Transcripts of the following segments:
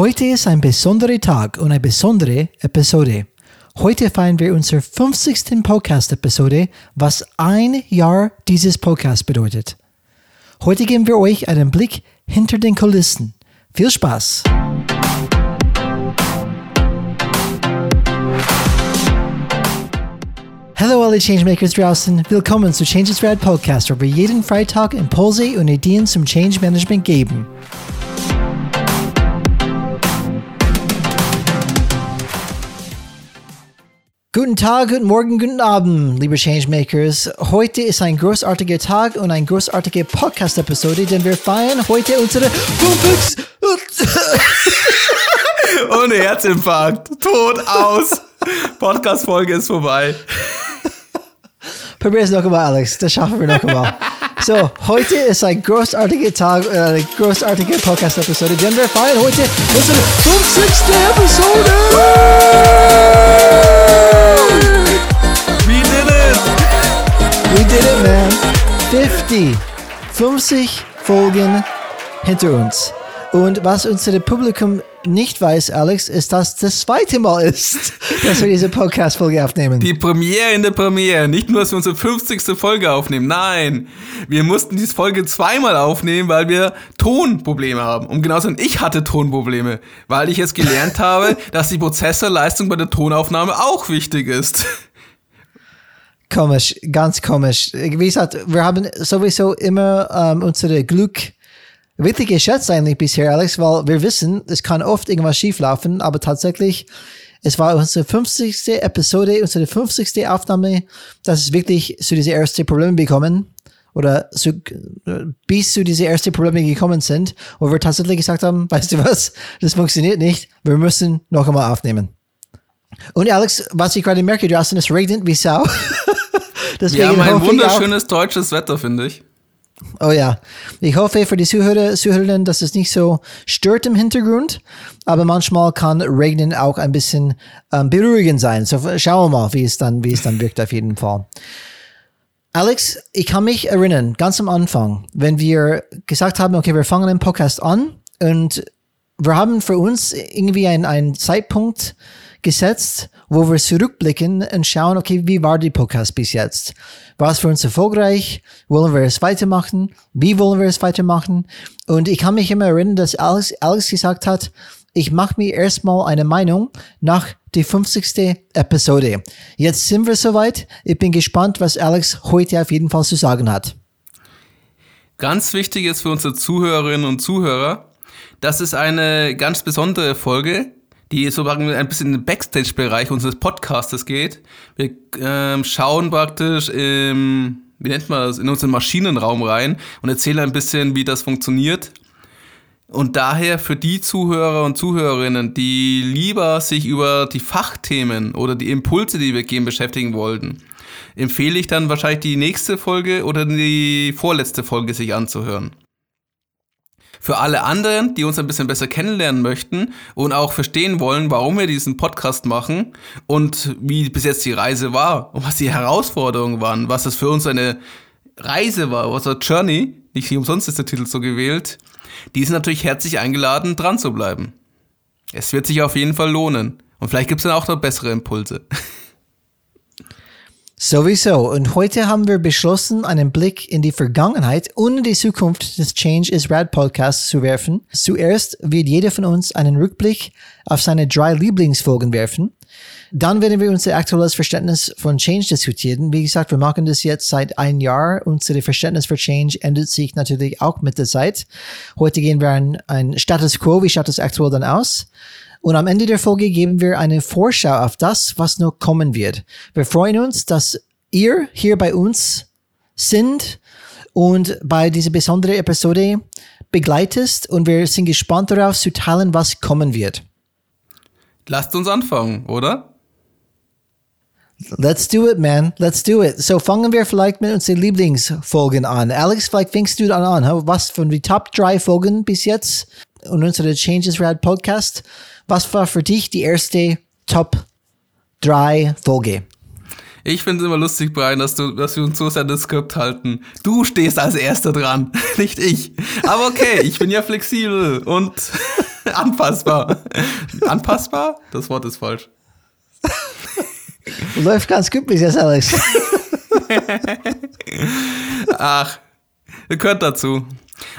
Heute ist ein besonderer Tag und eine besondere Episode. Heute feiern wir unsere 50. Podcast-Episode, was ein Jahr dieses Podcast bedeutet. Heute geben wir euch einen Blick hinter den Kulissen. Viel Spaß! Hallo alle Changemakers draußen, willkommen zu Changes Rad Podcast, wo wir jeden Freitag Impulse und Ideen zum Change Management geben. Guten Tag, guten Morgen, guten Abend, liebe Changemakers. Heute ist ein großartiger Tag und eine großartige Podcast-Episode, denn wir feiern heute unsere 50. Ohne Herzinfarkt. Tot aus. Podcast-Folge ist vorbei. Probier es noch Alex. Das schaffen wir noch einmal. So, heute ist ein großartiger Tag, eine großartige uh, Podcast-Episode, denn wir feiern heute unsere 50. Episode! We did it! We did it, man. 50. 50 Folgen hinter uns. Und was unser Publikum nicht weiß, Alex, ist, dass das zweite Mal ist, dass wir diese Podcast-Folge aufnehmen. Die Premiere in der Premiere. Nicht nur, dass wir unsere 50. Folge aufnehmen. Nein. Wir mussten diese Folge zweimal aufnehmen, weil wir Tonprobleme haben. Und genauso ich hatte Tonprobleme, weil ich jetzt gelernt habe, dass die Prozessorleistung bei der Tonaufnahme auch wichtig ist. Komisch, ganz komisch. Wie gesagt, wir haben sowieso immer ähm, unsere Glück wirklich geschätzt eigentlich bisher, Alex, weil wir wissen, es kann oft irgendwas schieflaufen, aber tatsächlich, es war unsere 50. Episode, unsere 50. Aufnahme, dass es wirklich zu diese ersten Probleme bekommen oder zu, bis zu diese ersten Probleme gekommen sind, wo wir tatsächlich gesagt haben, weißt du was, das funktioniert nicht, wir müssen noch einmal aufnehmen. Und Alex, was ich gerade merke, draußen, es regnet wie Sau. Wir haben ein wunderschönes deutsches Wetter, finde ich. Oh ja. Ich hoffe für die Zuhörer, Zuhörerinnen, dass es nicht so stört im Hintergrund. Aber manchmal kann Regnen auch ein bisschen ähm, beruhigend sein. So schauen wir mal, wie es dann, wie es dann wirkt auf jeden Fall. Alex, ich kann mich erinnern, ganz am Anfang, wenn wir gesagt haben, okay, wir fangen den Podcast an und wir haben für uns irgendwie einen, Zeitpunkt gesetzt, wo wir zurückblicken und schauen, okay, wie war die Podcast bis jetzt? War es für uns erfolgreich? Wollen wir es weitermachen? Wie wollen wir es weitermachen? Und ich kann mich immer erinnern, dass Alex, Alex gesagt hat, ich mache mir erstmal eine Meinung nach die 50. Episode. Jetzt sind wir soweit. Ich bin gespannt, was Alex heute auf jeden Fall zu sagen hat. Ganz wichtig ist für unsere Zuhörerinnen und Zuhörer, das ist eine ganz besondere Folge, die so ein bisschen in den Backstage-Bereich unseres Podcastes geht. Wir ähm, schauen praktisch im, wie nennt man das, in unseren Maschinenraum rein und erzählen ein bisschen, wie das funktioniert. Und daher für die Zuhörer und Zuhörerinnen, die lieber sich über die Fachthemen oder die Impulse, die wir geben, beschäftigen wollten, empfehle ich dann wahrscheinlich die nächste Folge oder die vorletzte Folge sich anzuhören. Für alle anderen, die uns ein bisschen besser kennenlernen möchten und auch verstehen wollen, warum wir diesen Podcast machen und wie bis jetzt die Reise war und was die Herausforderungen waren, was das für uns eine Reise war, was eine Journey, nicht umsonst ist der Titel so gewählt, die sind natürlich herzlich eingeladen, dran zu bleiben. Es wird sich auf jeden Fall lohnen. Und vielleicht gibt es dann auch noch bessere Impulse. Sowieso. Und heute haben wir beschlossen, einen Blick in die Vergangenheit und die Zukunft des Change is Rad Podcasts zu werfen. Zuerst wird jeder von uns einen Rückblick auf seine drei Lieblingsfolgen werfen. Dann werden wir unser aktuelles Verständnis von Change diskutieren. Wie gesagt, wir machen das jetzt seit ein Jahr. Unser Verständnis für Change ändert sich natürlich auch mit der Zeit. Heute gehen wir ein, ein Status Quo. Wie schaut das aktuell dann aus? Und am Ende der Folge geben wir eine Vorschau auf das, was noch kommen wird. Wir freuen uns, dass ihr hier bei uns sind und bei dieser besonderen Episode begleitest und wir sind gespannt darauf zu teilen, was kommen wird. Lasst uns anfangen, oder? Let's do it, man. Let's do it. So fangen wir vielleicht mit unseren Lieblingsfolgen an. Alex, vielleicht fängst du dann an. Was von den Top 3 Folgen bis jetzt und unsere Changes Rad Podcast was war für dich die erste Top 3 Folge? Ich finde es immer lustig, Brian, dass, du, dass wir uns so sehr das Skript halten. Du stehst als Erster dran, nicht ich. Aber okay, ich bin ja flexibel und Anpassbar. Anpassbar? Das Wort ist falsch. Läuft ganz bis jetzt, Alex. Ach, gehört dazu.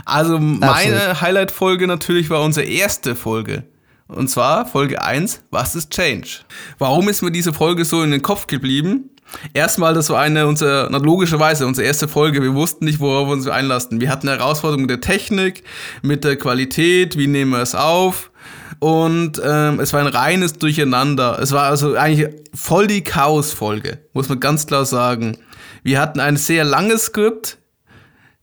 Also meine Highlight-Folge natürlich war unsere erste Folge. Und zwar Folge 1, was ist Change? Warum ist mir diese Folge so in den Kopf geblieben? Erstmal, das war eine unserer, logischerweise unsere erste Folge. Wir wussten nicht, worauf wir uns einlassen. Wir hatten Herausforderungen mit der Technik, mit der Qualität, wie nehmen wir es auf. Und ähm, es war ein reines Durcheinander. Es war also eigentlich voll die Chaos-Folge, muss man ganz klar sagen. Wir hatten ein sehr langes Skript,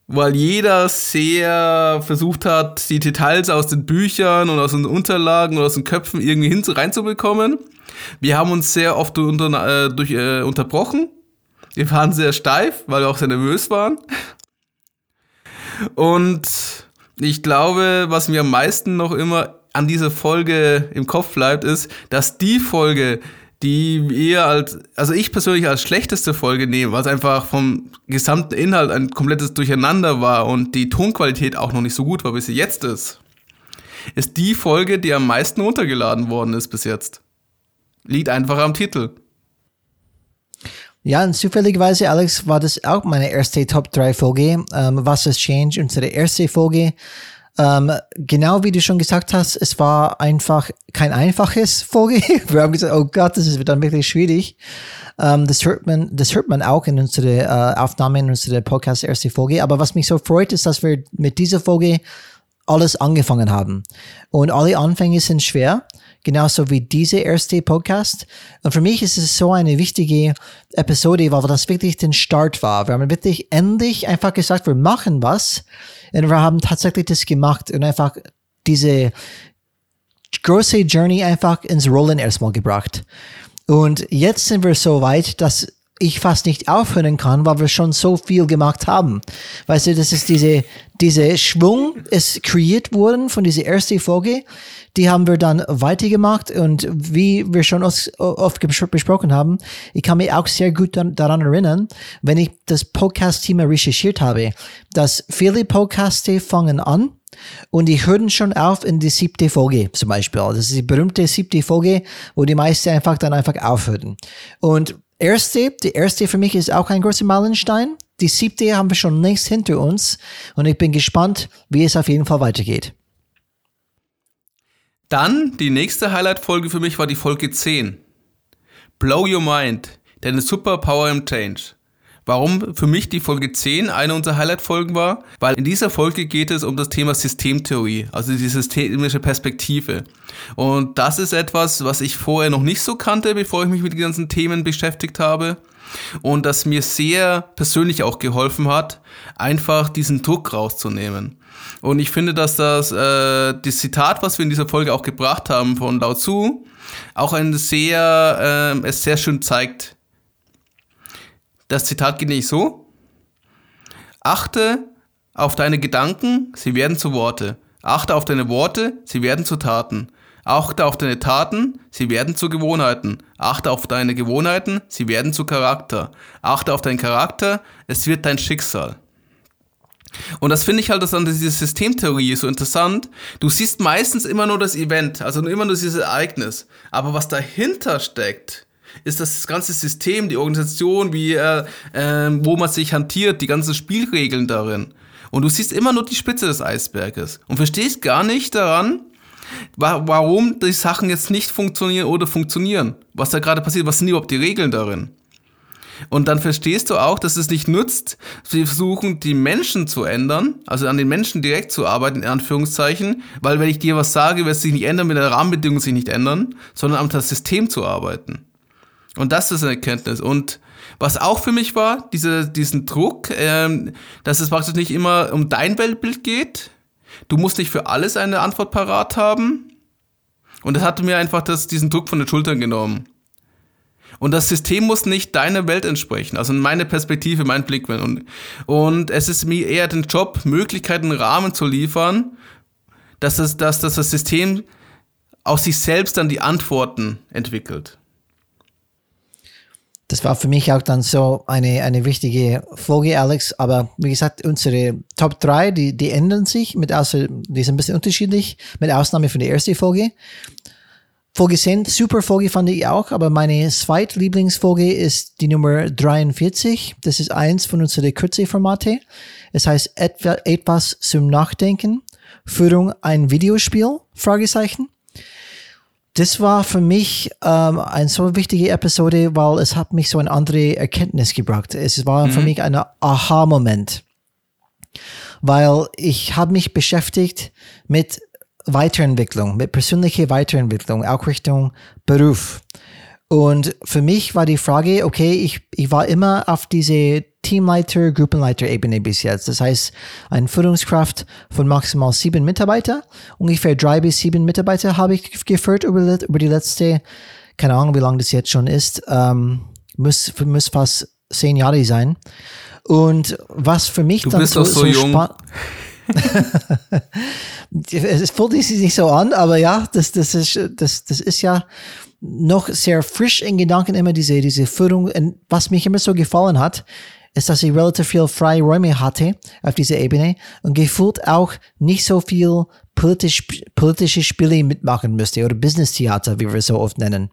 weil jeder sehr versucht hat, die Details aus den Büchern und aus den Unterlagen und aus den Köpfen irgendwie hin reinzubekommen. Wir haben uns sehr oft unter, äh, durch, äh, unterbrochen. Wir waren sehr steif, weil wir auch sehr nervös waren. Und ich glaube, was mir am meisten noch immer an dieser Folge im Kopf bleibt, ist, dass die Folge, die wir als, also ich persönlich als schlechteste Folge nehme, was einfach vom gesamten Inhalt ein komplettes Durcheinander war und die Tonqualität auch noch nicht so gut war, wie sie jetzt ist, ist die Folge, die am meisten runtergeladen worden ist bis jetzt. Liegt einfach am Titel. Ja, und zufälligerweise, Alex, war das auch meine erste Top 3 Folge. Ähm, was ist Change? Unsere erste Folge ähm, genau wie du schon gesagt hast, es war einfach kein einfaches Folge. Wir haben gesagt, oh Gott, das ist dann wirklich schwierig. Ähm, das hört man, das hört man auch in unsere äh, Aufnahme, in unsere Podcast erste Folge. Aber was mich so freut, ist, dass wir mit dieser Folge alles angefangen haben. Und alle Anfänge sind schwer genauso wie diese erste Podcast. Und für mich ist es so eine wichtige Episode, weil das wirklich den Start war. Wir haben wirklich endlich einfach gesagt, wir machen was. Und wir haben tatsächlich das gemacht und einfach diese große Journey einfach ins Rollen erstmal gebracht. Und jetzt sind wir so weit, dass ich fast nicht aufhören kann, weil wir schon so viel gemacht haben. Weißt du, das ist diese, diese Schwung ist kreiert worden von dieser ersten Folge. Die haben wir dann weitergemacht und wie wir schon oft besprochen haben, ich kann mich auch sehr gut daran erinnern, wenn ich das Podcast-Thema recherchiert habe, dass viele Podcasts fangen an und die hören schon auf in die siebte Folge zum Beispiel. Das ist die berühmte siebte Folge, wo die meisten einfach dann einfach aufhören. Und erste, die erste für mich ist auch ein großer Meilenstein. Die siebte haben wir schon längst hinter uns und ich bin gespannt, wie es auf jeden Fall weitergeht. Dann die nächste Highlight-Folge für mich war die Folge 10. Blow Your Mind, deine Superpower im Change. Warum für mich die Folge 10 eine unserer Highlight-Folgen war? Weil in dieser Folge geht es um das Thema Systemtheorie, also die systemische Perspektive. Und das ist etwas, was ich vorher noch nicht so kannte, bevor ich mich mit den ganzen Themen beschäftigt habe. Und das mir sehr persönlich auch geholfen hat, einfach diesen Druck rauszunehmen. Und ich finde, dass das, äh, das Zitat, was wir in dieser Folge auch gebracht haben von Lao Tzu, auch ein sehr, äh, es sehr schön zeigt, das Zitat geht nicht so. Achte auf deine Gedanken, sie werden zu Worte. Achte auf deine Worte, sie werden zu Taten. Achte auf deine Taten, sie werden zu Gewohnheiten. Achte auf deine Gewohnheiten, sie werden zu Charakter. Achte auf deinen Charakter, es wird dein Schicksal. Und das finde ich halt das an dieser Systemtheorie so interessant. Du siehst meistens immer nur das Event, also immer nur dieses Ereignis. Aber was dahinter steckt, ist das ganze System, die Organisation, wie, äh, äh, wo man sich hantiert, die ganzen Spielregeln darin. Und du siehst immer nur die Spitze des Eisberges und verstehst gar nicht daran, warum die Sachen jetzt nicht funktionieren oder funktionieren. Was da gerade passiert, was sind überhaupt die Regeln darin? Und dann verstehst du auch, dass es nicht nutzt, wir versuchen, die Menschen zu ändern, also an den Menschen direkt zu arbeiten, in Anführungszeichen, weil wenn ich dir was sage, wird es sich nicht ändern, wenn die Rahmenbedingungen sich nicht ändern, sondern am das System zu arbeiten. Und das ist eine Erkenntnis. Und was auch für mich war, diese, diesen Druck, ähm, dass es praktisch nicht immer um dein Weltbild geht. Du musst nicht für alles eine Antwort parat haben. Und das hat mir einfach das, diesen Druck von den Schultern genommen. Und das System muss nicht deiner Welt entsprechen, also meine Perspektive, mein Blickwinkel. Und, und es ist mir eher den Job, Möglichkeiten, Rahmen zu liefern, dass das, dass, dass das System aus sich selbst dann die Antworten entwickelt. das war für mich auch dann so eine, eine wichtige Folge, Alex. Aber wie gesagt, unsere Top 3, die, die ändern sich, mit außer, die sind ein bisschen unterschiedlich, mit Ausnahme von der ersten Folge. Folge 10, super Folge fand ich auch, aber meine zweitlieblingsfolge ist die Nummer 43. Das ist eins von unseren Kürze-Formate. Es heißt etwa, etwas zum Nachdenken. Führung ein Videospiel? Fragezeichen das war für mich ähm, eine so wichtige Episode, weil es hat mich so eine andere Erkenntnis gebracht. Es war mhm. für mich ein Aha-Moment, weil ich habe mich beschäftigt mit Weiterentwicklung, mit persönlicher Weiterentwicklung, auch Richtung Beruf. Und für mich war die Frage, okay, ich, ich war immer auf diese Teamleiter, Gruppenleiter-Ebene bis jetzt. Das heißt, eine Führungskraft von maximal sieben Mitarbeiter. Ungefähr drei bis sieben Mitarbeiter habe ich geführt über, über die letzte, keine Ahnung, wie lange das jetzt schon ist, ähm, muss, muss fast zehn Jahre sein. Und was für mich du dann bist so, so, so jung. es fühlt sich nicht so an, aber ja, das, das, ist, das, das ist ja noch sehr frisch in Gedanken immer diese, diese Führung. Und was mich immer so gefallen hat, ist, dass ich relativ viel freie Räume hatte auf dieser Ebene und gefühlt auch nicht so viel politisch, politische Spiele mitmachen müsste oder Business Theater, wie wir es so oft nennen.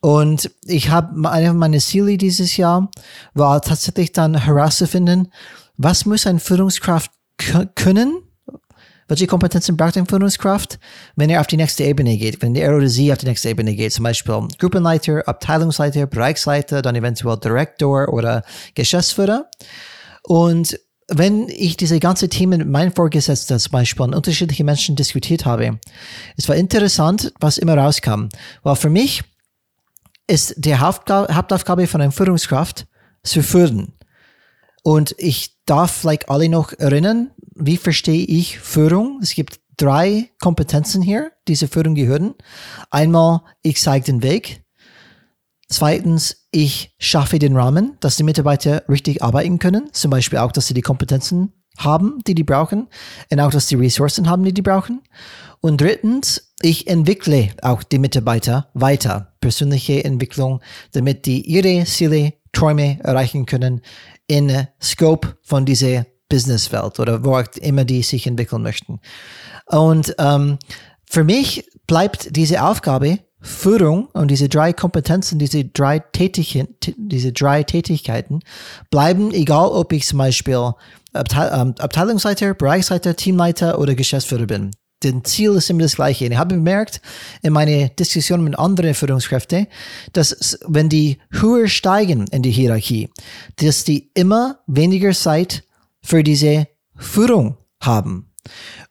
Und ich habe eine meiner Ziele dieses Jahr war tatsächlich dann herauszufinden, was muss ein Führungskraft können welche Kompetenzen braucht eine Führungskraft, wenn er auf die nächste Ebene geht, wenn er oder sie auf die nächste Ebene geht, zum Beispiel Gruppenleiter, Abteilungsleiter, Bereichsleiter, dann eventuell Direktor oder Geschäftsführer. Und wenn ich diese ganze Themen mit meinem Vorgesetzten zum Beispiel und unterschiedliche Menschen diskutiert habe, es war interessant, was immer rauskam. Weil für mich ist die Hauptaufgabe von einer Führungskraft zu führen. Und ich darf vielleicht alle noch erinnern, wie verstehe ich Führung? Es gibt drei Kompetenzen hier, die zur Führung gehören. Einmal, ich zeige den Weg. Zweitens, ich schaffe den Rahmen, dass die Mitarbeiter richtig arbeiten können. Zum Beispiel auch, dass sie die Kompetenzen haben, die die brauchen. Und auch, dass die Ressourcen haben, die die brauchen. Und drittens, ich entwickle auch die Mitarbeiter weiter. Persönliche Entwicklung, damit die ihre Ziele, Träume erreichen können in Scope von dieser Businesswelt oder wo auch immer die sich entwickeln möchten. Und ähm, für mich bleibt diese Aufgabe Führung und diese drei Kompetenzen, diese drei, Tätig diese drei Tätigkeiten bleiben, egal ob ich zum Beispiel ähm, Abteilungsleiter, Bereichsleiter, Teamleiter oder Geschäftsführer bin. Den Ziel ist immer das gleiche. Und ich habe bemerkt in meiner Diskussion mit anderen Führungskräften, dass wenn die höher steigen in die Hierarchie, dass die immer weniger Zeit für diese Führung haben.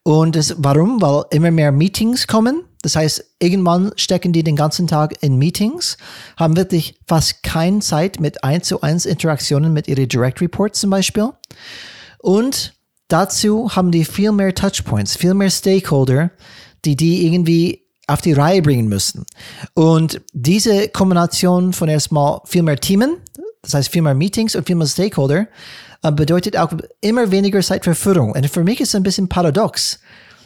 Und das, warum? Weil immer mehr Meetings kommen. Das heißt, irgendwann stecken die den ganzen Tag in Meetings, haben wirklich fast keine Zeit mit 1 zu 1 Interaktionen mit ihren Direct Reports zum Beispiel. Und dazu haben die viel mehr Touchpoints, viel mehr Stakeholder, die die irgendwie auf die Reihe bringen müssen. Und diese Kombination von erstmal viel mehr Teamen, das heißt viel mehr Meetings und viel mehr Stakeholder, äh, bedeutet auch immer weniger Zeit für Führung. Und für mich ist es ein bisschen paradox.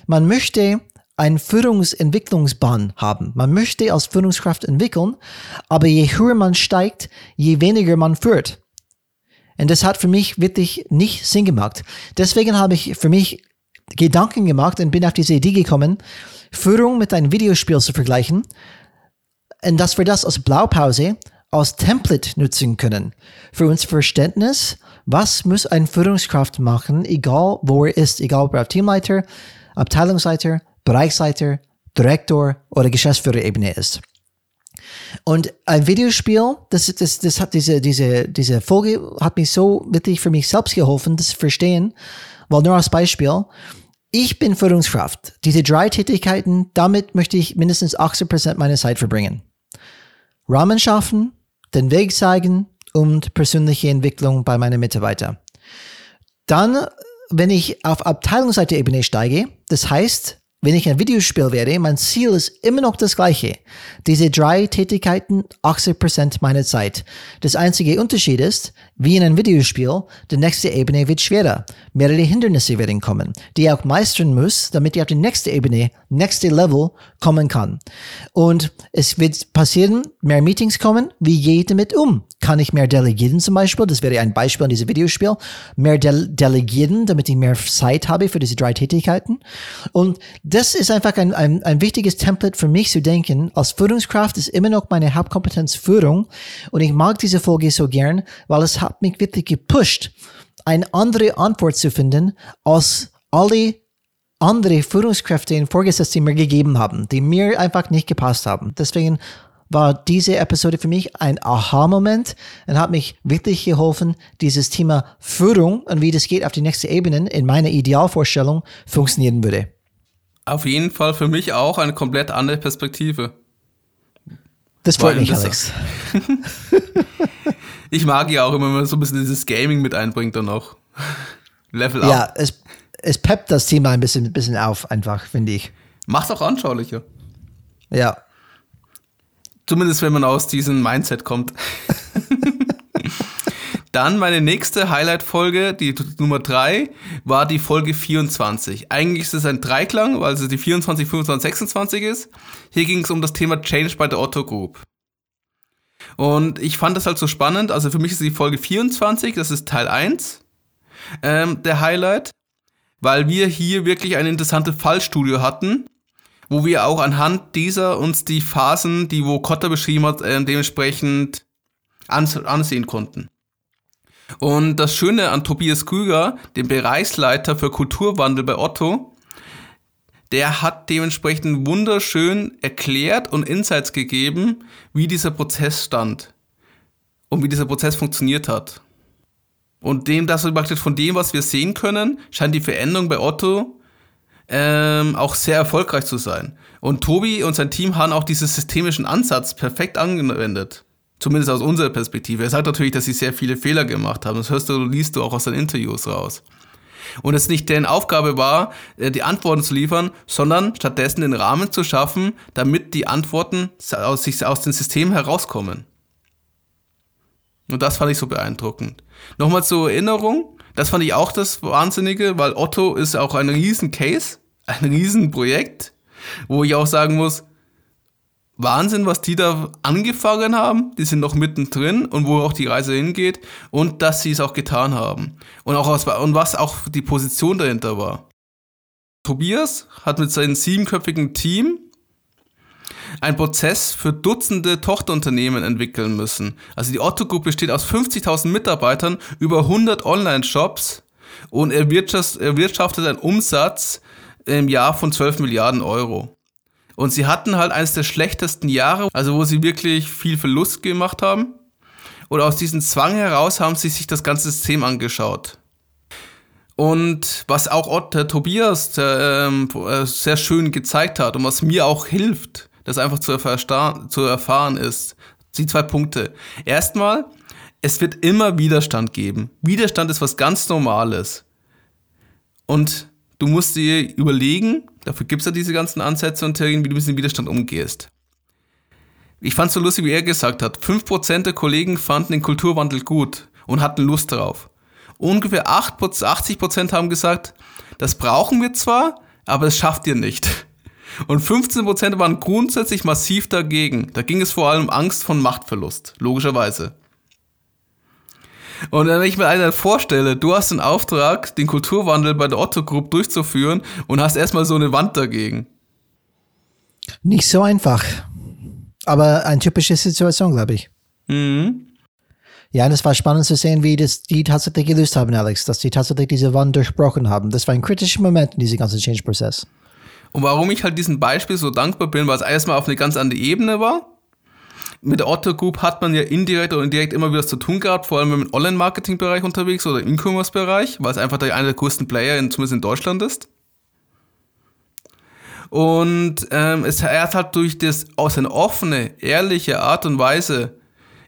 Man möchte einen Führungsentwicklungsbahn haben. Man möchte als Führungskraft entwickeln, aber je höher man steigt, je weniger man führt. Und das hat für mich wirklich nicht Sinn gemacht. Deswegen habe ich für mich Gedanken gemacht und bin auf diese Idee gekommen, Führung mit einem Videospiel zu vergleichen und dass wir das als Blaupause, als Template nutzen können. Für unser Verständnis, was muss ein Führungskraft machen, egal wo er ist, egal ob er Teamleiter, Abteilungsleiter, Bereichsleiter, Direktor oder Geschäftsführerebene ist. Und ein Videospiel, das, das, das hat diese, diese, diese Folge hat mich so wirklich für mich selbst geholfen, das zu verstehen, weil nur als Beispiel, ich bin Führungskraft. Diese drei Tätigkeiten, damit möchte ich mindestens 80% meiner Zeit verbringen. Rahmen schaffen, den Weg zeigen, und persönliche Entwicklung bei meinen Mitarbeitern. Dann, wenn ich auf Abteilungsseite-Ebene steige, das heißt, wenn ich ein Videospiel werde, mein Ziel ist immer noch das gleiche. Diese drei Tätigkeiten 80% meiner Zeit. Das einzige Unterschied ist, wie in einem Videospiel, die nächste Ebene wird schwerer. Mehrere Hindernisse werden kommen, die ich auch meistern muss, damit ich auf die nächste Ebene, nächste Level kommen kann. Und es wird passieren, mehr Meetings kommen. Wie gehe ich damit um? Kann ich mehr delegieren zum Beispiel? Das wäre ein Beispiel in diesem Videospiel. Mehr de delegieren, damit ich mehr Zeit habe für diese drei Tätigkeiten. Und das ist einfach ein, ein, ein wichtiges Template für mich zu denken. Als Führungskraft ist immer noch meine Hauptkompetenz Führung. Und ich mag diese Folge so gern, weil es hat mich wirklich gepusht, eine andere Antwort zu finden, als alle andere Führungskräfte und Vorgesetzte mir gegeben haben, die mir einfach nicht gepasst haben. Deswegen war diese Episode für mich ein Aha-Moment und hat mich wirklich geholfen, dieses Thema Führung und wie das geht auf die nächste Ebene in meiner Idealvorstellung funktionieren würde. Auf jeden Fall für mich auch eine komplett andere Perspektive. Das freut mich, Alex. ich mag ja auch immer, wenn man so ein bisschen dieses Gaming mit einbringt dann auch. Level up. Ja, es, es peppt das Thema ein bisschen, bisschen auf, einfach, finde ich. Macht auch anschaulicher. Ja. Zumindest wenn man aus diesem Mindset kommt. Dann meine nächste Highlight-Folge, die Nummer 3, war die Folge 24. Eigentlich ist es ein Dreiklang, weil es die 24, 25, 26 ist. Hier ging es um das Thema Change bei der Otto Group. Und ich fand das halt so spannend. Also für mich ist die Folge 24, das ist Teil 1, ähm, der Highlight, weil wir hier wirklich ein interessantes Fallstudio hatten wo wir auch anhand dieser uns die Phasen, die wo Kotter beschrieben hat, äh, dementsprechend ansehen konnten. Und das Schöne an Tobias Krüger, dem Bereichsleiter für Kulturwandel bei Otto, der hat dementsprechend wunderschön erklärt und Insights gegeben, wie dieser Prozess stand und wie dieser Prozess funktioniert hat. Und dem, das praktisch von dem, was wir sehen können, scheint die Veränderung bei Otto ähm, auch sehr erfolgreich zu sein. Und Tobi und sein Team haben auch diesen systemischen Ansatz perfekt angewendet. Zumindest aus unserer Perspektive. Er sagt natürlich, dass sie sehr viele Fehler gemacht haben. Das hörst du, liest du auch aus den Interviews raus. Und es nicht deren Aufgabe war, äh, die Antworten zu liefern, sondern stattdessen den Rahmen zu schaffen, damit die Antworten aus, sich aus dem System herauskommen. Und das fand ich so beeindruckend. Nochmal zur Erinnerung, das fand ich auch das Wahnsinnige, weil Otto ist auch ein riesen Case, ein riesen Projekt, wo ich auch sagen muss, Wahnsinn, was die da angefangen haben. Die sind noch mittendrin und wo auch die Reise hingeht und dass sie es auch getan haben. Und auch aus, und was auch die Position dahinter war. Tobias hat mit seinem siebenköpfigen Team einen Prozess für Dutzende Tochterunternehmen entwickeln müssen. Also die Otto Group besteht aus 50.000 Mitarbeitern, über 100 Online-Shops und erwirtschaftet einen Umsatz im Jahr von 12 Milliarden Euro. Und sie hatten halt eines der schlechtesten Jahre, also wo sie wirklich viel Verlust gemacht haben. Und aus diesem Zwang heraus haben sie sich das ganze System angeschaut. Und was auch Ott, Tobias der, ähm, sehr schön gezeigt hat und was mir auch hilft, das einfach zu, zu erfahren ist. Die zwei Punkte. Erstmal, es wird immer Widerstand geben. Widerstand ist was ganz Normales. Und du musst dir überlegen, dafür gibt es ja diese ganzen Ansätze und Theorien, wie du mit dem Widerstand umgehst. Ich fand es so lustig, wie er gesagt hat. 5% der Kollegen fanden den Kulturwandel gut und hatten Lust darauf. Ungefähr 80% haben gesagt, das brauchen wir zwar, aber es schafft ihr nicht. Und 15% waren grundsätzlich massiv dagegen. Da ging es vor allem um Angst von Machtverlust, logischerweise. Und wenn ich mir einer vorstelle, du hast den Auftrag, den Kulturwandel bei der Otto Group durchzuführen und hast erstmal so eine Wand dagegen. Nicht so einfach. Aber eine typische Situation, glaube ich. Mhm. Ja, und es war spannend zu sehen, wie das die tatsächlich gelöst haben, Alex, dass die tatsächlich diese Wand durchbrochen haben. Das war ein kritischer Moment in diesem ganzen Change-Prozess. Und warum ich halt diesem Beispiel so dankbar bin, weil es erstmal auf eine ganz andere Ebene war. Mit der Otto Group hat man ja indirekt oder indirekt immer wieder zu tun gehabt, vor allem im Online-Marketing-Bereich unterwegs oder im E-Commerce-Bereich, weil es einfach einer der größten Player, in, zumindest in Deutschland ist. Und ähm, es, er hat halt durch das, aus seine offene, ehrliche Art und Weise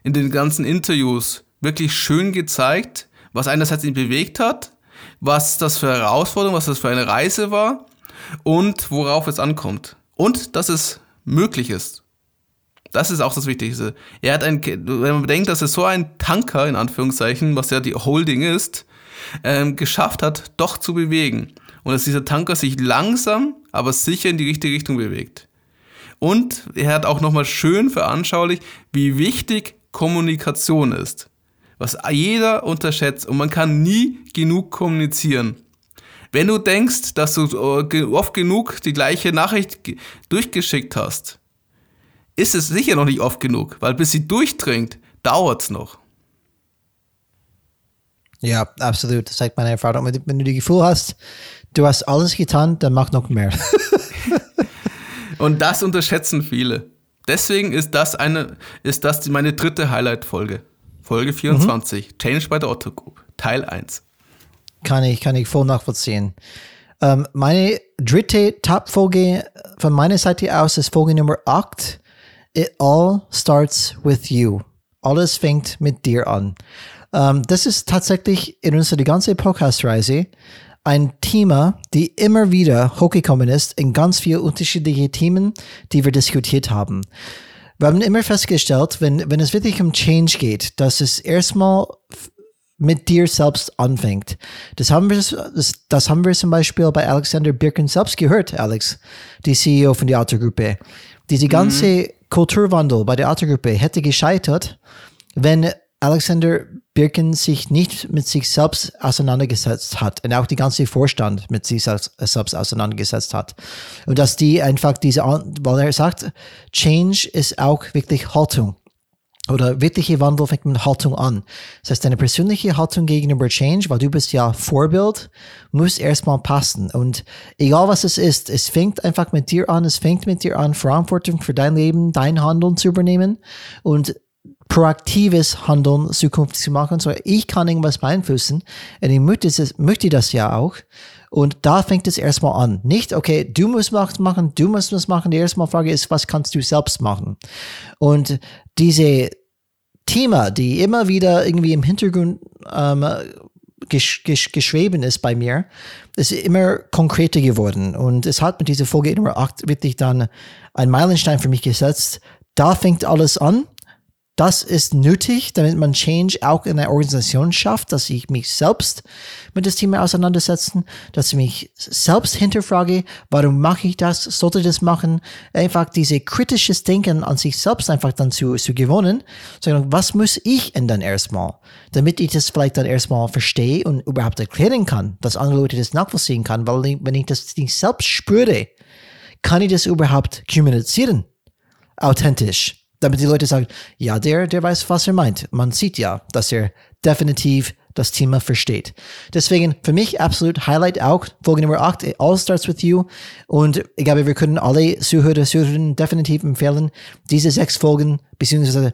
in den ganzen Interviews wirklich schön gezeigt, was einerseits ihn bewegt hat, was das für Herausforderung, was das für eine Reise war und worauf es ankommt. Und dass es möglich ist. Das ist auch das Wichtigste. Er hat ein, wenn man bedenkt, dass er so ein Tanker, in Anführungszeichen, was ja die Holding ist, ähm, geschafft hat, doch zu bewegen. Und dass dieser Tanker sich langsam, aber sicher in die richtige Richtung bewegt. Und er hat auch nochmal schön veranschaulicht, wie wichtig Kommunikation ist. Was jeder unterschätzt. Und man kann nie genug kommunizieren. Wenn du denkst, dass du äh, oft genug die gleiche Nachricht durchgeschickt hast, ist es sicher noch nicht oft genug, weil bis sie durchdringt, dauert es noch. Ja, absolut. Das sagt meine Erfahrung. Wenn du das Gefühl hast, du hast alles getan, dann mach noch mehr. Und das unterschätzen viele. Deswegen ist das eine, ist das meine dritte Highlight-Folge. Folge 24. Mhm. Change by the Otto Group. Teil 1. Kann ich, kann ich voll nachvollziehen. Ähm, meine dritte Top-Folge von meiner Seite aus ist Folge Nummer 8. It all starts with you. Alles fängt mit dir an. Ähm, das ist tatsächlich in unserer ganzen Podcast-Reise ein Thema, die immer wieder hochgekommen ist in ganz viele unterschiedliche Themen, die wir diskutiert haben. Wir haben immer festgestellt, wenn, wenn es wirklich um Change geht, dass es erstmal mit dir selbst anfängt. Das haben wir, das, das haben wir zum Beispiel bei Alexander Birken selbst gehört, Alex, die CEO von der Autogruppe. Diese ganze mhm. Kulturwandel bei der Autogruppe hätte gescheitert, wenn Alexander Birken sich nicht mit sich selbst auseinandergesetzt hat und auch die ganze Vorstand mit sich selbst, auseinandergesetzt hat. Und dass die einfach diese, weil er sagt, Change ist auch wirklich Haltung. Oder wirkliche Wandel fängt mit Haltung an. Das heißt, deine persönliche Haltung gegenüber Change, weil du bist ja Vorbild, muss erstmal passen. Und egal was es ist, es fängt einfach mit dir an, es fängt mit dir an, Verantwortung für dein Leben, dein Handeln zu übernehmen und proaktives Handeln zukünftig zu machen. So, ich kann irgendwas beeinflussen und ich möchte das, möchte das ja auch. Und da fängt es erstmal an. Nicht, okay, du musst was machen, du musst was machen. Die erste Frage ist, was kannst du selbst machen? Und diese Thema, die immer wieder irgendwie im Hintergrund ähm, gesch gesch geschrieben ist bei mir, ist immer konkreter geworden. Und es hat mit dieser Folge Nummer 8 wirklich dann ein Meilenstein für mich gesetzt. Da fängt alles an. Das ist nötig, damit man Change auch in der Organisation schafft, dass ich mich selbst mit das Thema auseinandersetzen, dass ich mich selbst hinterfrage, warum mache ich das, sollte ich das machen, einfach diese kritisches Denken an sich selbst einfach dann zu, zu gewonnen, sondern was muss ich ändern erstmal, damit ich das vielleicht dann erstmal verstehe und überhaupt erklären kann, dass andere Leute das nachvollziehen kann, weil wenn ich das nicht selbst spüre, kann ich das überhaupt kommunizieren, authentisch damit die Leute sagen, ja, der, der weiß, was er meint. Man sieht ja, dass er definitiv das Thema versteht. Deswegen für mich absolut Highlight auch Folge Nummer 8, All Starts With You. Und ich glaube, wir können alle Zuhörer, Zuhörerinnen definitiv empfehlen, diese sechs Folgen beziehungsweise,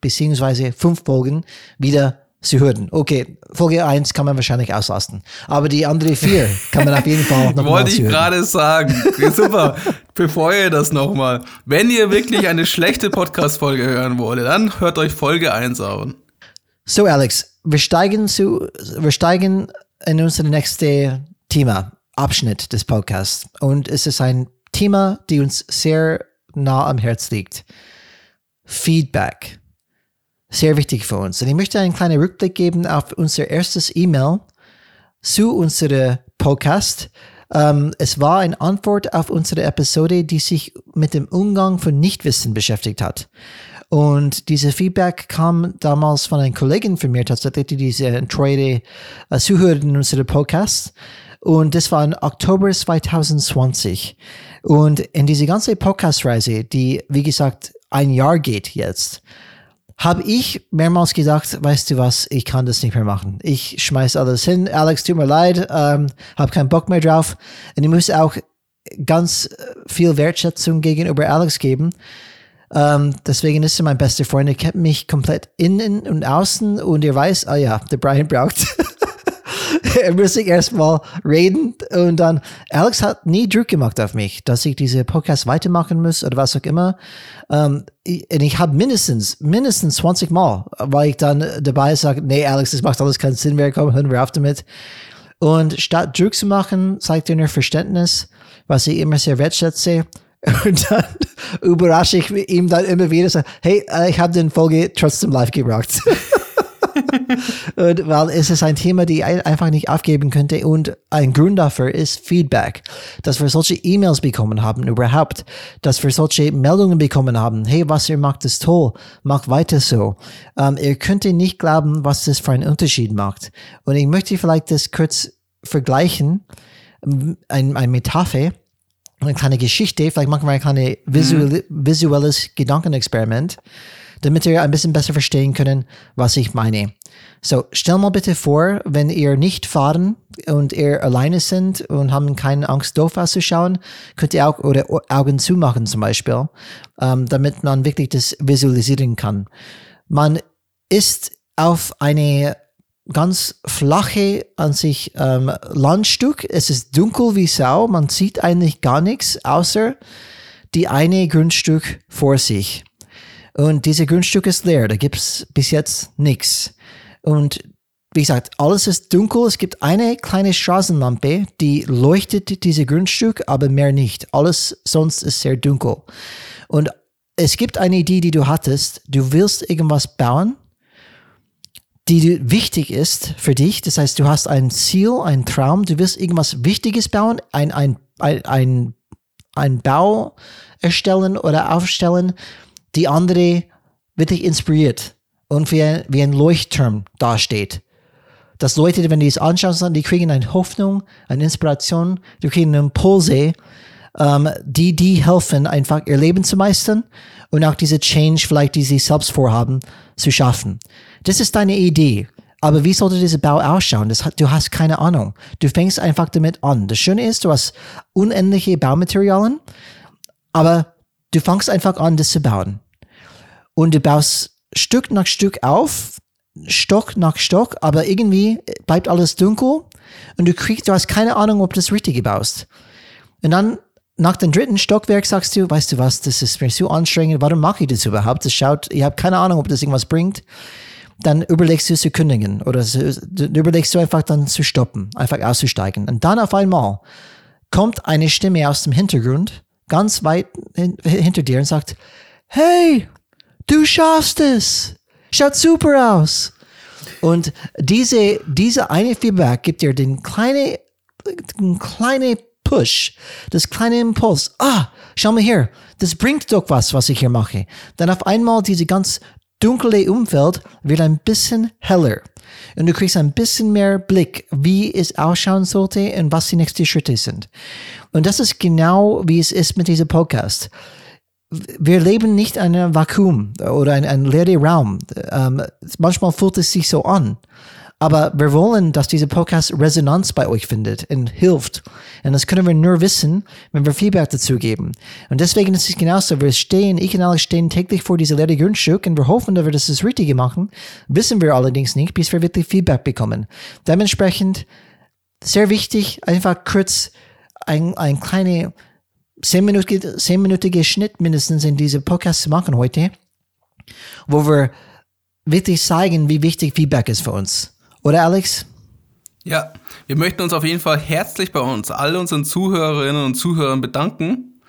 beziehungsweise fünf Folgen wieder Sie hörten. Okay, Folge 1 kann man wahrscheinlich auslasten. Aber die andere vier kann man auf jeden Fall noch Wollte ich gerade sagen. Super. Bevor ihr das nochmal. Wenn ihr wirklich eine schlechte Podcast-Folge hören wollt, dann hört euch Folge 1 an. So, Alex, wir steigen zu, wir steigen in unser nächstes Thema, Abschnitt des Podcasts. Und es ist ein Thema, die uns sehr nah am Herz liegt. Feedback sehr wichtig für uns. Und ich möchte einen kleinen Rückblick geben auf unser erstes E-Mail zu unserem Podcast. Ähm, es war eine Antwort auf unsere Episode, die sich mit dem Umgang von Nichtwissen beschäftigt hat. Und diese Feedback kam damals von einer Kollegin von mir tatsächlich, die diese treue äh, Zuhörerin unserer Podcast. Und das war im Oktober 2020. Und in diese ganze Podcast-Reise, die, wie gesagt, ein Jahr geht jetzt, habe ich mehrmals gedacht, weißt du was, ich kann das nicht mehr machen. Ich schmeiß alles hin. Alex, tut mir leid, ähm, habe keinen Bock mehr drauf. Und ich muss auch ganz viel Wertschätzung gegenüber Alex geben. Ähm, deswegen ist er mein bester Freund. Er kennt mich komplett innen und außen und er weiß, ah ja, der Brian braucht er müsste erstmal reden und dann, Alex hat nie Druck gemacht auf mich, dass ich diese Podcast weitermachen muss oder was auch immer. Um, ich, und ich habe mindestens, mindestens 20 Mal, weil ich dann dabei sage, nee, Alex, das macht alles keinen Sinn mehr, komm, hören wir auf damit. Und statt Druck zu machen, zeigt er nur Verständnis, was ich immer sehr wertschätze. Und dann überrasche ich ihm dann immer wieder so, hey, äh, ich habe den Folge trotzdem live gebracht. und weil es ist ein Thema, die ich einfach nicht aufgeben könnte. Und ein Grund dafür ist Feedback. Dass wir solche E-Mails bekommen haben überhaupt. Dass wir solche Meldungen bekommen haben. Hey, was ihr macht, ist toll. Macht weiter so. Ähm, ihr könnt nicht glauben, was das für einen Unterschied macht. Und ich möchte vielleicht das kurz vergleichen. Ein, ein Metapher eine kleine Geschichte, vielleicht machen wir ein kleines mhm. visuelles Gedankenexperiment damit ihr ein bisschen besser verstehen können, was ich meine. So, stell mal bitte vor, wenn ihr nicht fahren und ihr alleine sind und haben keine Angst, doof auszuschauen, könnt ihr auch oder Augen zumachen zum Beispiel, ähm, damit man wirklich das visualisieren kann. Man ist auf eine ganz flache an sich ähm, Landstück. Es ist dunkel wie Sau. Man sieht eigentlich gar nichts außer die eine Grundstück vor sich. Und diese Grundstück ist leer, da gibt es bis jetzt nichts. Und wie gesagt, alles ist dunkel. Es gibt eine kleine Straßenlampe, die leuchtet diese Grundstück, aber mehr nicht. Alles sonst ist sehr dunkel. Und es gibt eine Idee, die du hattest. Du willst irgendwas bauen, die wichtig ist für dich. Das heißt, du hast ein Ziel, einen Traum. Du willst irgendwas Wichtiges bauen, ein, ein, ein, ein, ein Bau erstellen oder aufstellen die andere wirklich inspiriert und wie ein, wie ein Leuchtturm dasteht. Dass Leute, wenn die es anschauen, die kriegen eine Hoffnung, eine Inspiration, die kriegen Impulse, ähm, die, die helfen, einfach ihr Leben zu meistern und auch diese Change vielleicht, die sie selbst vorhaben, zu schaffen. Das ist deine Idee. Aber wie sollte dieser Bau ausschauen? Das, du hast keine Ahnung. Du fängst einfach damit an. Das Schöne ist, du hast unendliche Baumaterialien, aber Du fängst einfach an, das zu bauen. Und du baust Stück nach Stück auf, Stock nach Stock, aber irgendwie bleibt alles dunkel und du kriegst, du hast keine Ahnung, ob du das Richtige baust. Und dann nach dem dritten Stockwerk sagst du, weißt du was, das ist mir so anstrengend, warum mache ich das überhaupt? Das schaut, ich habe keine Ahnung, ob das irgendwas bringt. Dann überlegst du zu kündigen oder überlegst du einfach dann zu stoppen, einfach auszusteigen. Und dann auf einmal kommt eine Stimme aus dem Hintergrund ganz weit hin, hinter dir und sagt, hey, du schaffst es. Schaut super aus. Und diese, diese eine Feedback gibt dir den kleine, den kleine Push, das kleine Impuls. Ah, schau mal hier. Das bringt doch was, was ich hier mache. Dann auf einmal diese ganz dunkle Umfeld wird ein bisschen heller. Und du kriegst ein bisschen mehr Blick, wie es ausschauen sollte und was die nächsten Schritte sind. Und das ist genau, wie es ist mit diesem Podcast. Wir leben nicht in einem Vakuum oder in einem leeren Raum. Ähm, manchmal fühlt es sich so an. Aber wir wollen, dass dieser Podcast Resonanz bei euch findet und hilft. Und das können wir nur wissen, wenn wir Feedback dazu geben. Und deswegen ist es genauso. Wir stehen, ich und Alex stehen täglich vor dieser leeren Grundstück und wir hoffen, dass wir das Richtige machen. Wissen wir allerdings nicht, bis wir wirklich Feedback bekommen. Dementsprechend sehr wichtig, einfach kurz ein, ein kleiner zehnminütige, zehnminütige Schnitt mindestens in diese Podcast zu machen heute, wo wir wirklich zeigen, wie wichtig Feedback ist für uns. Oder Alex? Ja, wir möchten uns auf jeden Fall herzlich bei uns, all unseren Zuhörerinnen und Zuhörern bedanken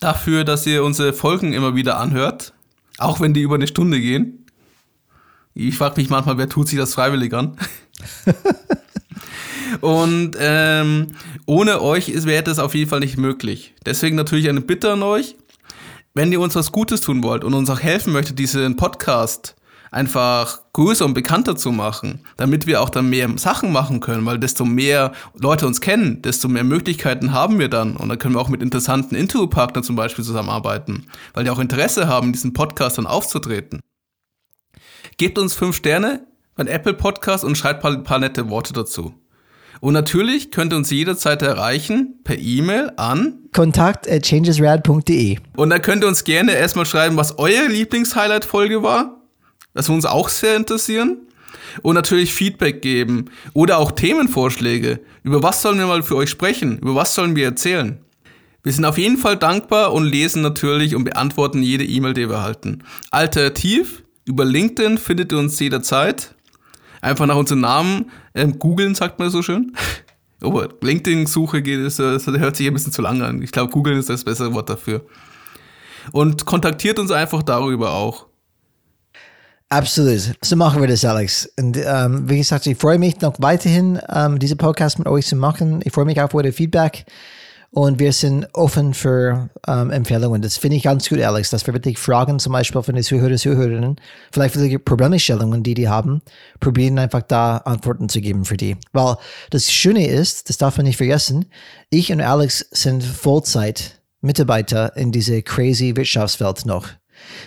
dafür, dass ihr unsere Folgen immer wieder anhört, auch wenn die über eine Stunde gehen. Ich frage mich manchmal, wer tut sich das freiwillig an? und ähm, ohne euch wäre das auf jeden Fall nicht möglich. Deswegen natürlich eine Bitte an euch, wenn ihr uns was Gutes tun wollt und uns auch helfen möchtet, diesen Podcast einfach größer und bekannter zu machen, damit wir auch dann mehr Sachen machen können, weil desto mehr Leute uns kennen, desto mehr Möglichkeiten haben wir dann und dann können wir auch mit interessanten Interviewpartnern zum Beispiel zusammenarbeiten, weil die auch Interesse haben, diesen Podcast dann aufzutreten. Gebt uns fünf Sterne beim Apple Podcast und schreibt ein paar nette Worte dazu. Und natürlich könnt ihr uns jederzeit erreichen per E-Mail an kontakt at changesrad.de. Und da könnt ihr uns gerne erstmal schreiben, was euer Lieblings-Highlight-Folge war das würde uns auch sehr interessieren. Und natürlich Feedback geben oder auch Themenvorschläge. Über was sollen wir mal für euch sprechen? Über was sollen wir erzählen? Wir sind auf jeden Fall dankbar und lesen natürlich und beantworten jede E-Mail, die wir erhalten. Alternativ, über LinkedIn findet ihr uns jederzeit. Einfach nach unserem Namen ähm, googeln, sagt man so schön. Aber LinkedIn-Suche geht, das, das hört sich ein bisschen zu lang an. Ich glaube, Google ist das bessere Wort dafür. Und kontaktiert uns einfach darüber auch. Absolut. So machen wir das, Alex. Und ähm, wie gesagt, ich freue mich noch weiterhin, ähm, diese Podcast mit euch zu machen. Ich freue mich auf eure Feedback. Und wir sind offen für ähm, Empfehlungen. Das finde ich ganz gut, Alex, dass wir wirklich Fragen zum Beispiel von den Zuhörer, Zuhörerinnen, vielleicht wirklich Problemstellungen, die die haben, probieren einfach da Antworten zu geben für die. Weil das Schöne ist, das darf man nicht vergessen, ich und Alex sind Vollzeit Mitarbeiter in diese crazy Wirtschaftswelt noch.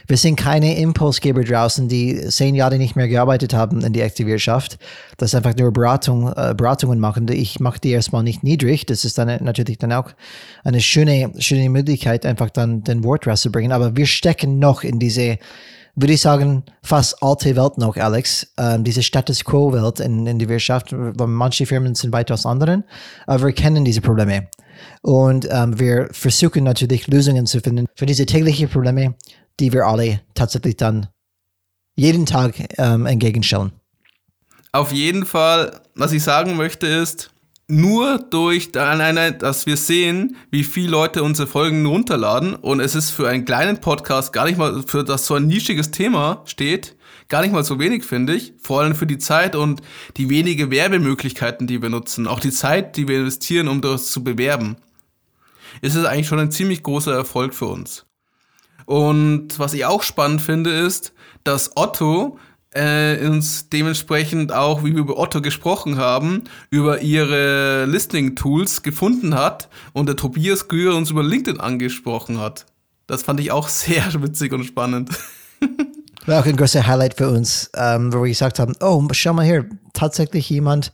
Wir sind keine Impulsgeber draußen, die zehn Jahre nicht mehr gearbeitet haben in die echte Wirtschaft. Das einfach nur Beratung, äh, Beratungen machen. Ich mache die erstmal nicht niedrig. Das ist dann natürlich dann auch eine schöne, schöne Möglichkeit, einfach dann den Wort rauszubringen. Aber wir stecken noch in diese, würde ich sagen, fast alte Welt noch, Alex. Ähm, diese Status Quo-Welt in, in der Wirtschaft. Manche Firmen sind weitaus anderen, aber wir kennen diese Probleme. Und ähm, wir versuchen natürlich Lösungen zu finden für diese täglichen Probleme, die wir alle tatsächlich dann jeden Tag ähm, entgegenstellen. Auf jeden Fall, was ich sagen möchte ist, nur durch, dass wir sehen, wie viele Leute unsere Folgen runterladen und es ist für einen kleinen Podcast gar nicht mal, für das so ein nischiges Thema steht, gar nicht mal so wenig, finde ich. Vor allem für die Zeit und die wenige Werbemöglichkeiten, die wir nutzen. Auch die Zeit, die wir investieren, um das zu bewerben. Ist es eigentlich schon ein ziemlich großer Erfolg für uns. Und was ich auch spannend finde, ist, dass Otto äh, uns dementsprechend auch, wie wir über Otto gesprochen haben, über ihre Listening-Tools gefunden hat und der Tobias Gühr uns über LinkedIn angesprochen hat. Das fand ich auch sehr witzig und spannend. War auch ein großer Highlight für uns, ähm, wo wir gesagt haben, oh, schau mal hier, tatsächlich jemand,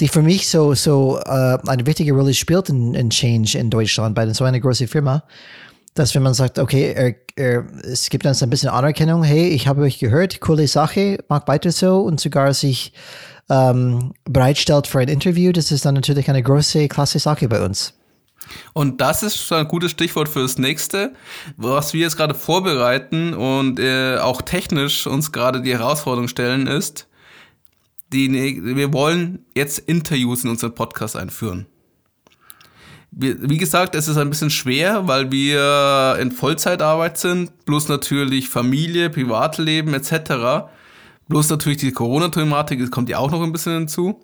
die für mich so, so äh, eine wichtige Rolle spielt in, in Change in Deutschland bei so einer großen Firma dass wenn man sagt, okay, er, er, es gibt dann so ein bisschen Anerkennung, hey, ich habe euch gehört, coole Sache, mag weiter so und sogar sich ähm, bereitstellt für ein Interview, das ist dann natürlich eine große, klasse Sache bei uns. Und das ist ein gutes Stichwort für das nächste, was wir jetzt gerade vorbereiten und äh, auch technisch uns gerade die Herausforderung stellen, ist, die, wir wollen jetzt Interviews in unseren Podcast einführen wie gesagt, es ist ein bisschen schwer, weil wir in Vollzeitarbeit sind, plus natürlich Familie, Privatleben etc. Plus natürlich die Corona-Thematik, kommt ja auch noch ein bisschen hinzu.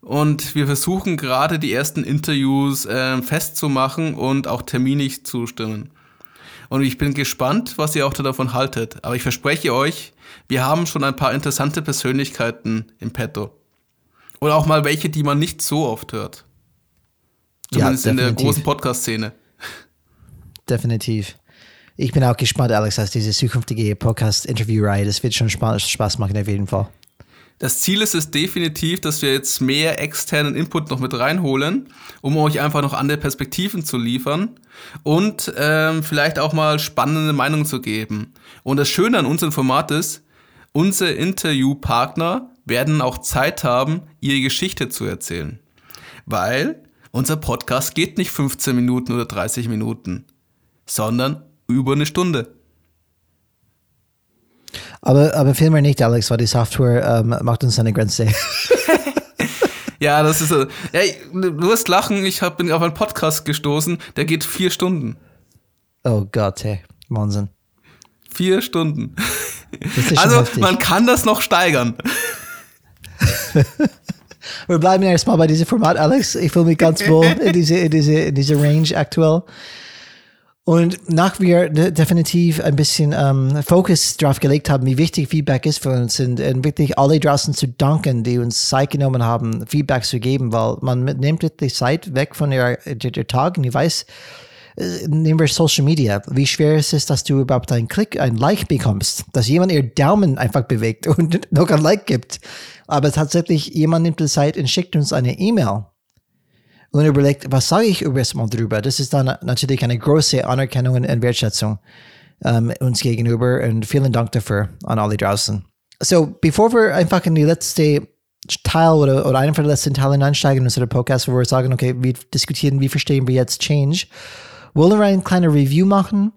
Und wir versuchen gerade die ersten Interviews äh, festzumachen und auch terminig zu stimmen. Und ich bin gespannt, was ihr auch davon haltet. Aber ich verspreche euch, wir haben schon ein paar interessante Persönlichkeiten im Petto. Oder auch mal welche, die man nicht so oft hört. Zumindest ja, in der großen Podcast-Szene. Definitiv. Ich bin auch gespannt, Alex, auf diese zukünftige Podcast-Interview-Reihe. Das wird schon Spaß machen, auf jeden Fall. Das Ziel ist es definitiv, dass wir jetzt mehr externen Input noch mit reinholen, um euch einfach noch andere Perspektiven zu liefern und ähm, vielleicht auch mal spannende Meinungen zu geben. Und das Schöne an unserem Format ist, unsere Interviewpartner werden auch Zeit haben, ihre Geschichte zu erzählen. Weil unser Podcast geht nicht 15 Minuten oder 30 Minuten, sondern über eine Stunde. Aber, aber vielmehr nicht, Alex, weil die Software ähm, macht uns eine Grenze. ja, das ist so. Ey, du wirst lachen, ich hab, bin auf einen Podcast gestoßen, der geht vier Stunden. Oh Gott, hey, Wahnsinn. Vier Stunden. also, heftig. man kann das noch steigern. Wir bleiben erstmal bei diesem Format, Alex. Ich fühle mich ganz wohl in diese, in diese, in diese Range aktuell. Und nach wir definitiv ein bisschen ähm, Fokus darauf gelegt haben, wie wichtig Feedback ist für uns und, und, wirklich alle draußen zu danken, die uns Zeit genommen haben, Feedback zu geben, weil man nimmt die Zeit weg von der, der, Tag und ich weiß, nehmen wir Social Media. Wie schwer ist es, dass du überhaupt einen Klick, ein Like bekommst, dass jemand ihr Daumen einfach bewegt und noch ein Like gibt. Aber tatsächlich, jemand nimmt die Zeit und schickt uns eine E-Mail und überlegt, was sage ich erstmal drüber? Das ist dann natürlich eine große Anerkennung und Wertschätzung ähm, uns gegenüber und vielen Dank dafür an alle draußen. So, bevor wir einfach in die letzte Teil oder, oder einen von den letzten Teilen einsteigen in unserem Podcast, wo wir sagen, okay, wir diskutieren, wie verstehen wir jetzt Change, wollen wir ein kleines Review machen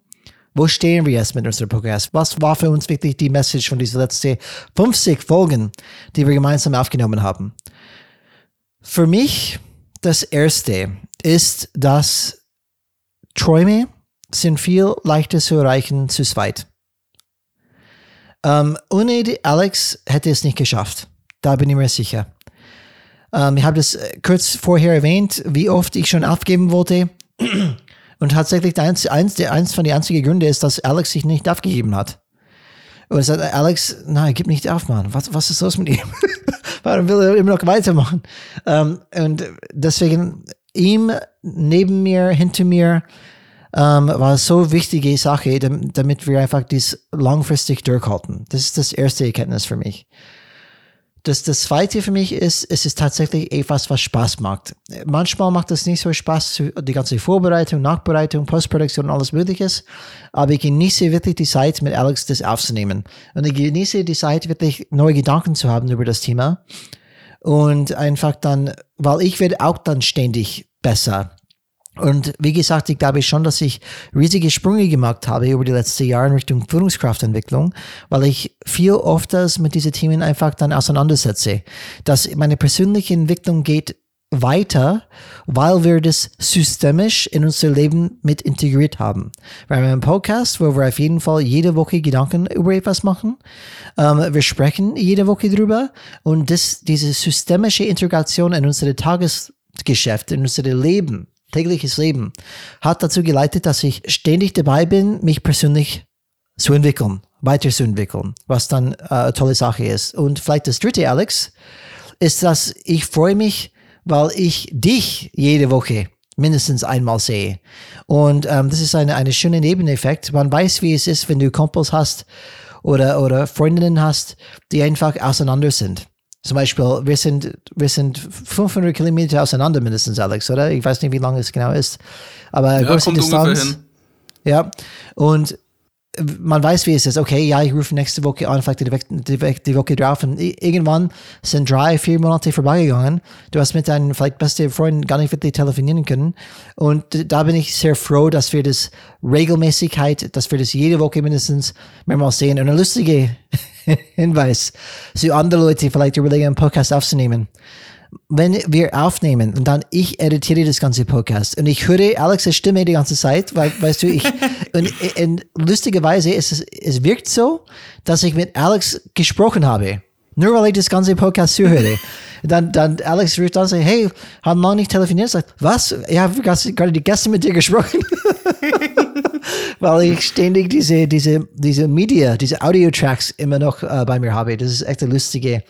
wo stehen wir jetzt mit unserem Podcast? Was war für uns wirklich die Message von diesen letzten 50 Folgen, die wir gemeinsam aufgenommen haben? Für mich das erste ist, dass Träume sind viel leichter zu erreichen zu zweit. Ähm, ohne die Alex hätte es nicht geschafft. Da bin ich mir sicher. Ähm, ich habe das äh, kurz vorher erwähnt, wie oft ich schon aufgeben wollte. Und tatsächlich eins, eins, eins von den einzigen Gründen ist, dass Alex sich nicht aufgegeben hat. Und er sagt, Alex, nein, gib nicht auf, Mann. Was, was ist los mit ihm? Warum will er immer noch weitermachen? Um, ähm, und deswegen ihm neben mir, hinter mir, um, ähm, war so wichtige Sache, damit wir einfach dies langfristig durchhalten. Das ist das erste Erkenntnis für mich. Das, das zweite für mich ist, es ist tatsächlich etwas, was Spaß macht. Manchmal macht es nicht so Spaß, die ganze Vorbereitung, Nachbereitung, Postproduktion und alles Mögliche. Aber ich genieße wirklich die Zeit, mit Alex das aufzunehmen. Und ich genieße die Zeit, wirklich neue Gedanken zu haben über das Thema. Und einfach dann, weil ich werde auch dann ständig besser. Und wie gesagt, ich glaube schon, dass ich riesige Sprünge gemacht habe über die letzten Jahre in Richtung Führungskraftentwicklung, weil ich viel öfters mit diesen Themen einfach dann auseinandersetze. Dass meine persönliche Entwicklung geht weiter, weil wir das systemisch in unser Leben mit integriert haben. Wir haben einen Podcast, wo wir auf jeden Fall jede Woche Gedanken über etwas machen. Ähm, wir sprechen jede Woche drüber und das, diese systemische Integration in unser Tagesgeschäft, in unser Leben, tägliches Leben hat dazu geleitet, dass ich ständig dabei bin, mich persönlich zu entwickeln, weiterzuentwickeln, was dann äh, eine tolle Sache ist. Und vielleicht das dritte, Alex, ist, dass ich freue mich, weil ich dich jede Woche mindestens einmal sehe. Und ähm, das ist eine, eine schöne Nebeneffekt. Man weiß, wie es ist, wenn du Kumpels hast oder, oder Freundinnen hast, die einfach auseinander sind. Zum Beispiel, wir sind, wir sind 500 Kilometer auseinander mindestens, Alex, oder? Ich weiß nicht, wie lange es genau ist. Aber ja, große Distanz. Ja. Und man weiß, wie es ist. Okay, ja, ich rufe nächste Woche an, vielleicht die, die, die Woche drauf. Und irgendwann sind drei, vier Monate vorbeigegangen. Du hast mit deinen vielleicht besten Freunden gar nicht wirklich telefonieren können. Und da bin ich sehr froh, dass wir das Regelmäßigkeit, dass wir das jede Woche mindestens mehrmals sehen. Und eine lustige Hinweis zu anderen Leuten, vielleicht überlegen, einen Podcast aufzunehmen wenn wir aufnehmen und dann ich editiere das ganze Podcast und ich höre Alex's Stimme die ganze Zeit, weil, weißt du, ich, und, und lustigerweise ist es, es wirkt so, dass ich mit Alex gesprochen habe. Nur weil ich das ganze Podcast zuhöre. Dann, dann Alex ruft an und sagt, hey, haben noch nicht telefoniert? Sagt, was? Ich habe gerade die Gäste mit dir gesprochen. weil ich ständig diese, diese, diese Media, diese Audio-Tracks immer noch äh, bei mir habe. Das ist echt ein lustiger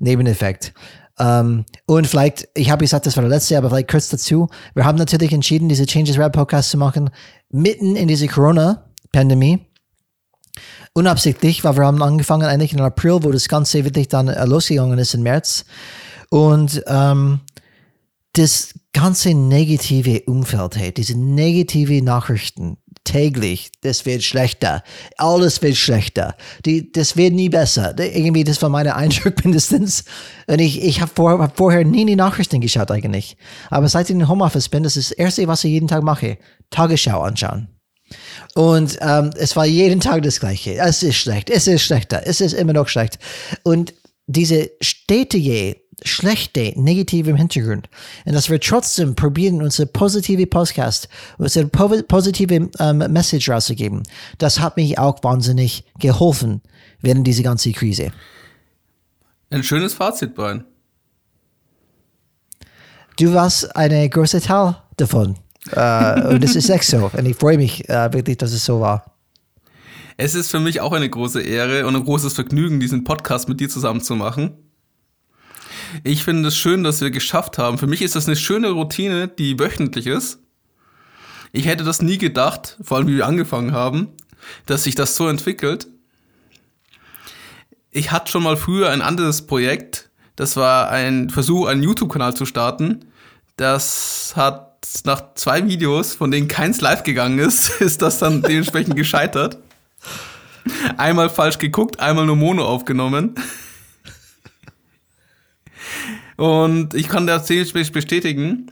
Nebeneffekt. Ähm, und vielleicht, ich habe gesagt, das war der letzte, aber vielleicht kurz dazu. Wir haben natürlich entschieden, diese Changes Rap Podcast zu machen, mitten in diese Corona-Pandemie. Unabsichtlich, weil wir haben angefangen eigentlich im April, wo das Ganze wirklich dann äh, losgegangen ist im März. Und ähm, das ganze negative Umfeld, hey, diese negative Nachrichten, täglich, das wird schlechter. Alles wird schlechter. Die, das wird nie besser. Irgendwie, das war meine Eindruck mindestens. Und ich, ich habe vor, hab vorher nie in die Nachrichten geschaut eigentlich. Aber seit ich in Homeoffice bin, das ist das Erste, was ich jeden Tag mache. Tagesschau anschauen. Und ähm, es war jeden Tag das Gleiche. Es ist schlecht, es ist schlechter, es ist immer noch schlecht. Und diese stetige schlechte, negative im Hintergrund. Und dass wir trotzdem probieren, unsere positive Podcast, unsere positive ähm, Message rauszugeben, das hat mich auch wahnsinnig geholfen während dieser ganzen Krise. Ein schönes Fazit, Brian. Du warst eine große Teil davon. uh, und es ist echt so. Und ich freue mich uh, wirklich, dass es so war. Es ist für mich auch eine große Ehre und ein großes Vergnügen, diesen Podcast mit dir zusammen zu machen. Ich finde es schön, dass wir geschafft haben. Für mich ist das eine schöne Routine, die wöchentlich ist. Ich hätte das nie gedacht, vor allem wie wir angefangen haben, dass sich das so entwickelt. Ich hatte schon mal früher ein anderes Projekt. Das war ein Versuch, einen YouTube-Kanal zu starten. Das hat nach zwei Videos, von denen keins live gegangen ist, ist das dann dementsprechend gescheitert. Einmal falsch geguckt, einmal nur Mono aufgenommen. Und ich kann das bestätigen,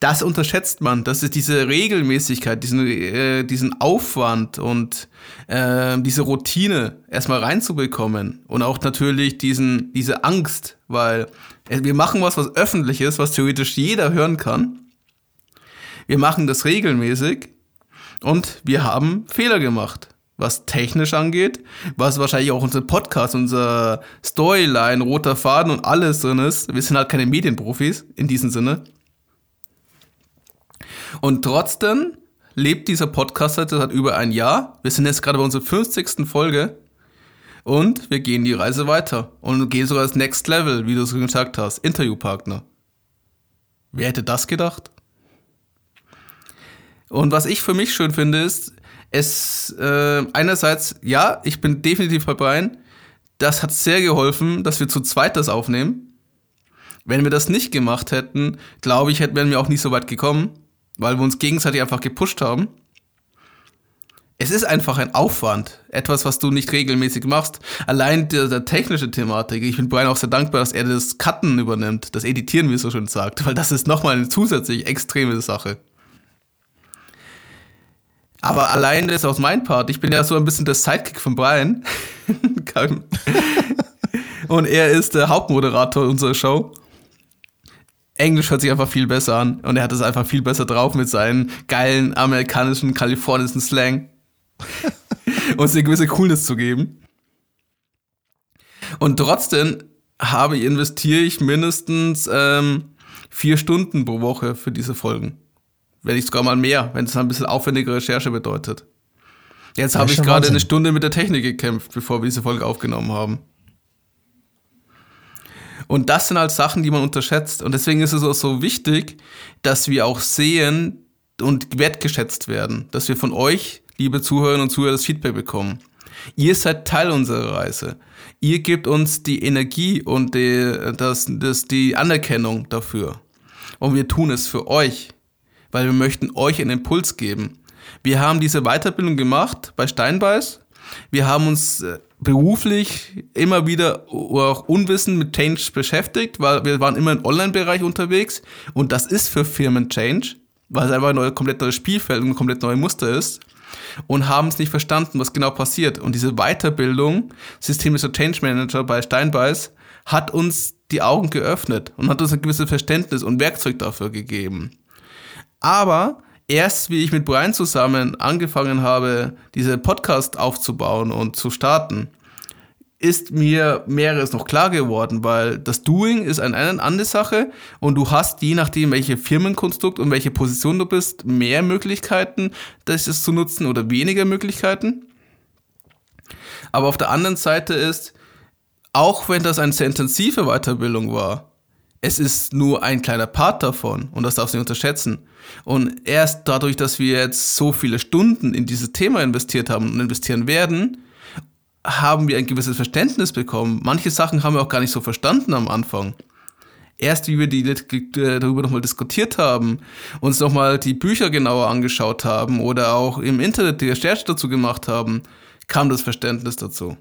das unterschätzt man. Das ist diese Regelmäßigkeit, diesen, äh, diesen Aufwand und äh, diese Routine erstmal reinzubekommen. Und auch natürlich diesen, diese Angst, weil Wir machen was, was öffentlich ist, was theoretisch jeder hören kann. Wir machen das regelmäßig und wir haben Fehler gemacht, was technisch angeht, was wahrscheinlich auch unser Podcast, unser Storyline, roter Faden und alles drin ist. Wir sind halt keine Medienprofis in diesem Sinne. Und trotzdem lebt dieser Podcast seit über ein Jahr. Wir sind jetzt gerade bei unserer 50. Folge und wir gehen die Reise weiter und gehen sogar das Next Level, wie du es gesagt hast, Interviewpartner. Wer hätte das gedacht? Und was ich für mich schön finde, ist, es äh, einerseits, ja, ich bin definitiv bei Brian. Das hat sehr geholfen, dass wir zu zweit das aufnehmen. Wenn wir das nicht gemacht hätten, glaube ich, hätten wir auch nicht so weit gekommen, weil wir uns gegenseitig einfach gepusht haben. Es ist einfach ein Aufwand, etwas, was du nicht regelmäßig machst. Allein der, der technische Thematik. Ich bin Brian auch sehr dankbar, dass er das Cutten übernimmt, das Editieren, wie es so schön sagt, weil das ist nochmal eine zusätzlich extreme Sache. Aber allein das aus meinem Part. Ich bin ja so ein bisschen der Sidekick von Brian. und er ist der Hauptmoderator unserer Show. Englisch hört sich einfach viel besser an. Und er hat es einfach viel besser drauf mit seinen geilen amerikanischen, kalifornischen Slang. uns eine gewisse Coolness zu geben. Und trotzdem habe ich, investiere ich mindestens ähm, vier Stunden pro Woche für diese Folgen wenn nicht sogar mal mehr, wenn es ein bisschen aufwendige Recherche bedeutet. Jetzt habe ich gerade eine Stunde mit der Technik gekämpft, bevor wir diese Folge aufgenommen haben. Und das sind halt Sachen, die man unterschätzt. Und deswegen ist es auch so wichtig, dass wir auch sehen und wertgeschätzt werden, dass wir von euch, liebe Zuhörerinnen und Zuhörer, das Feedback bekommen. Ihr seid Teil unserer Reise. Ihr gebt uns die Energie und die, das, das, die Anerkennung dafür. Und wir tun es für euch weil wir möchten euch einen Impuls geben. Wir haben diese Weiterbildung gemacht bei Steinbeiß. Wir haben uns äh, beruflich immer wieder auch unwissend mit Change beschäftigt, weil wir waren immer im Online-Bereich unterwegs und das ist für Firmen Change, weil es einfach ein neues, komplett neues Spielfeld und ein komplett neues Muster ist und haben es nicht verstanden, was genau passiert. Und diese Weiterbildung, systemischer Change Manager bei Steinbeiß, hat uns die Augen geöffnet und hat uns ein gewisses Verständnis und Werkzeug dafür gegeben. Aber erst wie ich mit Brian zusammen angefangen habe, diese Podcast aufzubauen und zu starten, ist mir mehreres noch klar geworden, weil das Doing ist eine, andere Sache und du hast, je nachdem, welche Firmenkonstrukt und welche Position du bist, mehr Möglichkeiten, das zu nutzen oder weniger Möglichkeiten. Aber auf der anderen Seite ist, auch wenn das eine sehr intensive Weiterbildung war, es ist nur ein kleiner Part davon und das darfst du nicht unterschätzen. Und erst dadurch, dass wir jetzt so viele Stunden in dieses Thema investiert haben und investieren werden, haben wir ein gewisses Verständnis bekommen. Manche Sachen haben wir auch gar nicht so verstanden am Anfang. Erst wie wir die, darüber nochmal diskutiert haben, uns nochmal die Bücher genauer angeschaut haben oder auch im Internet die Recherche dazu gemacht haben, kam das Verständnis dazu.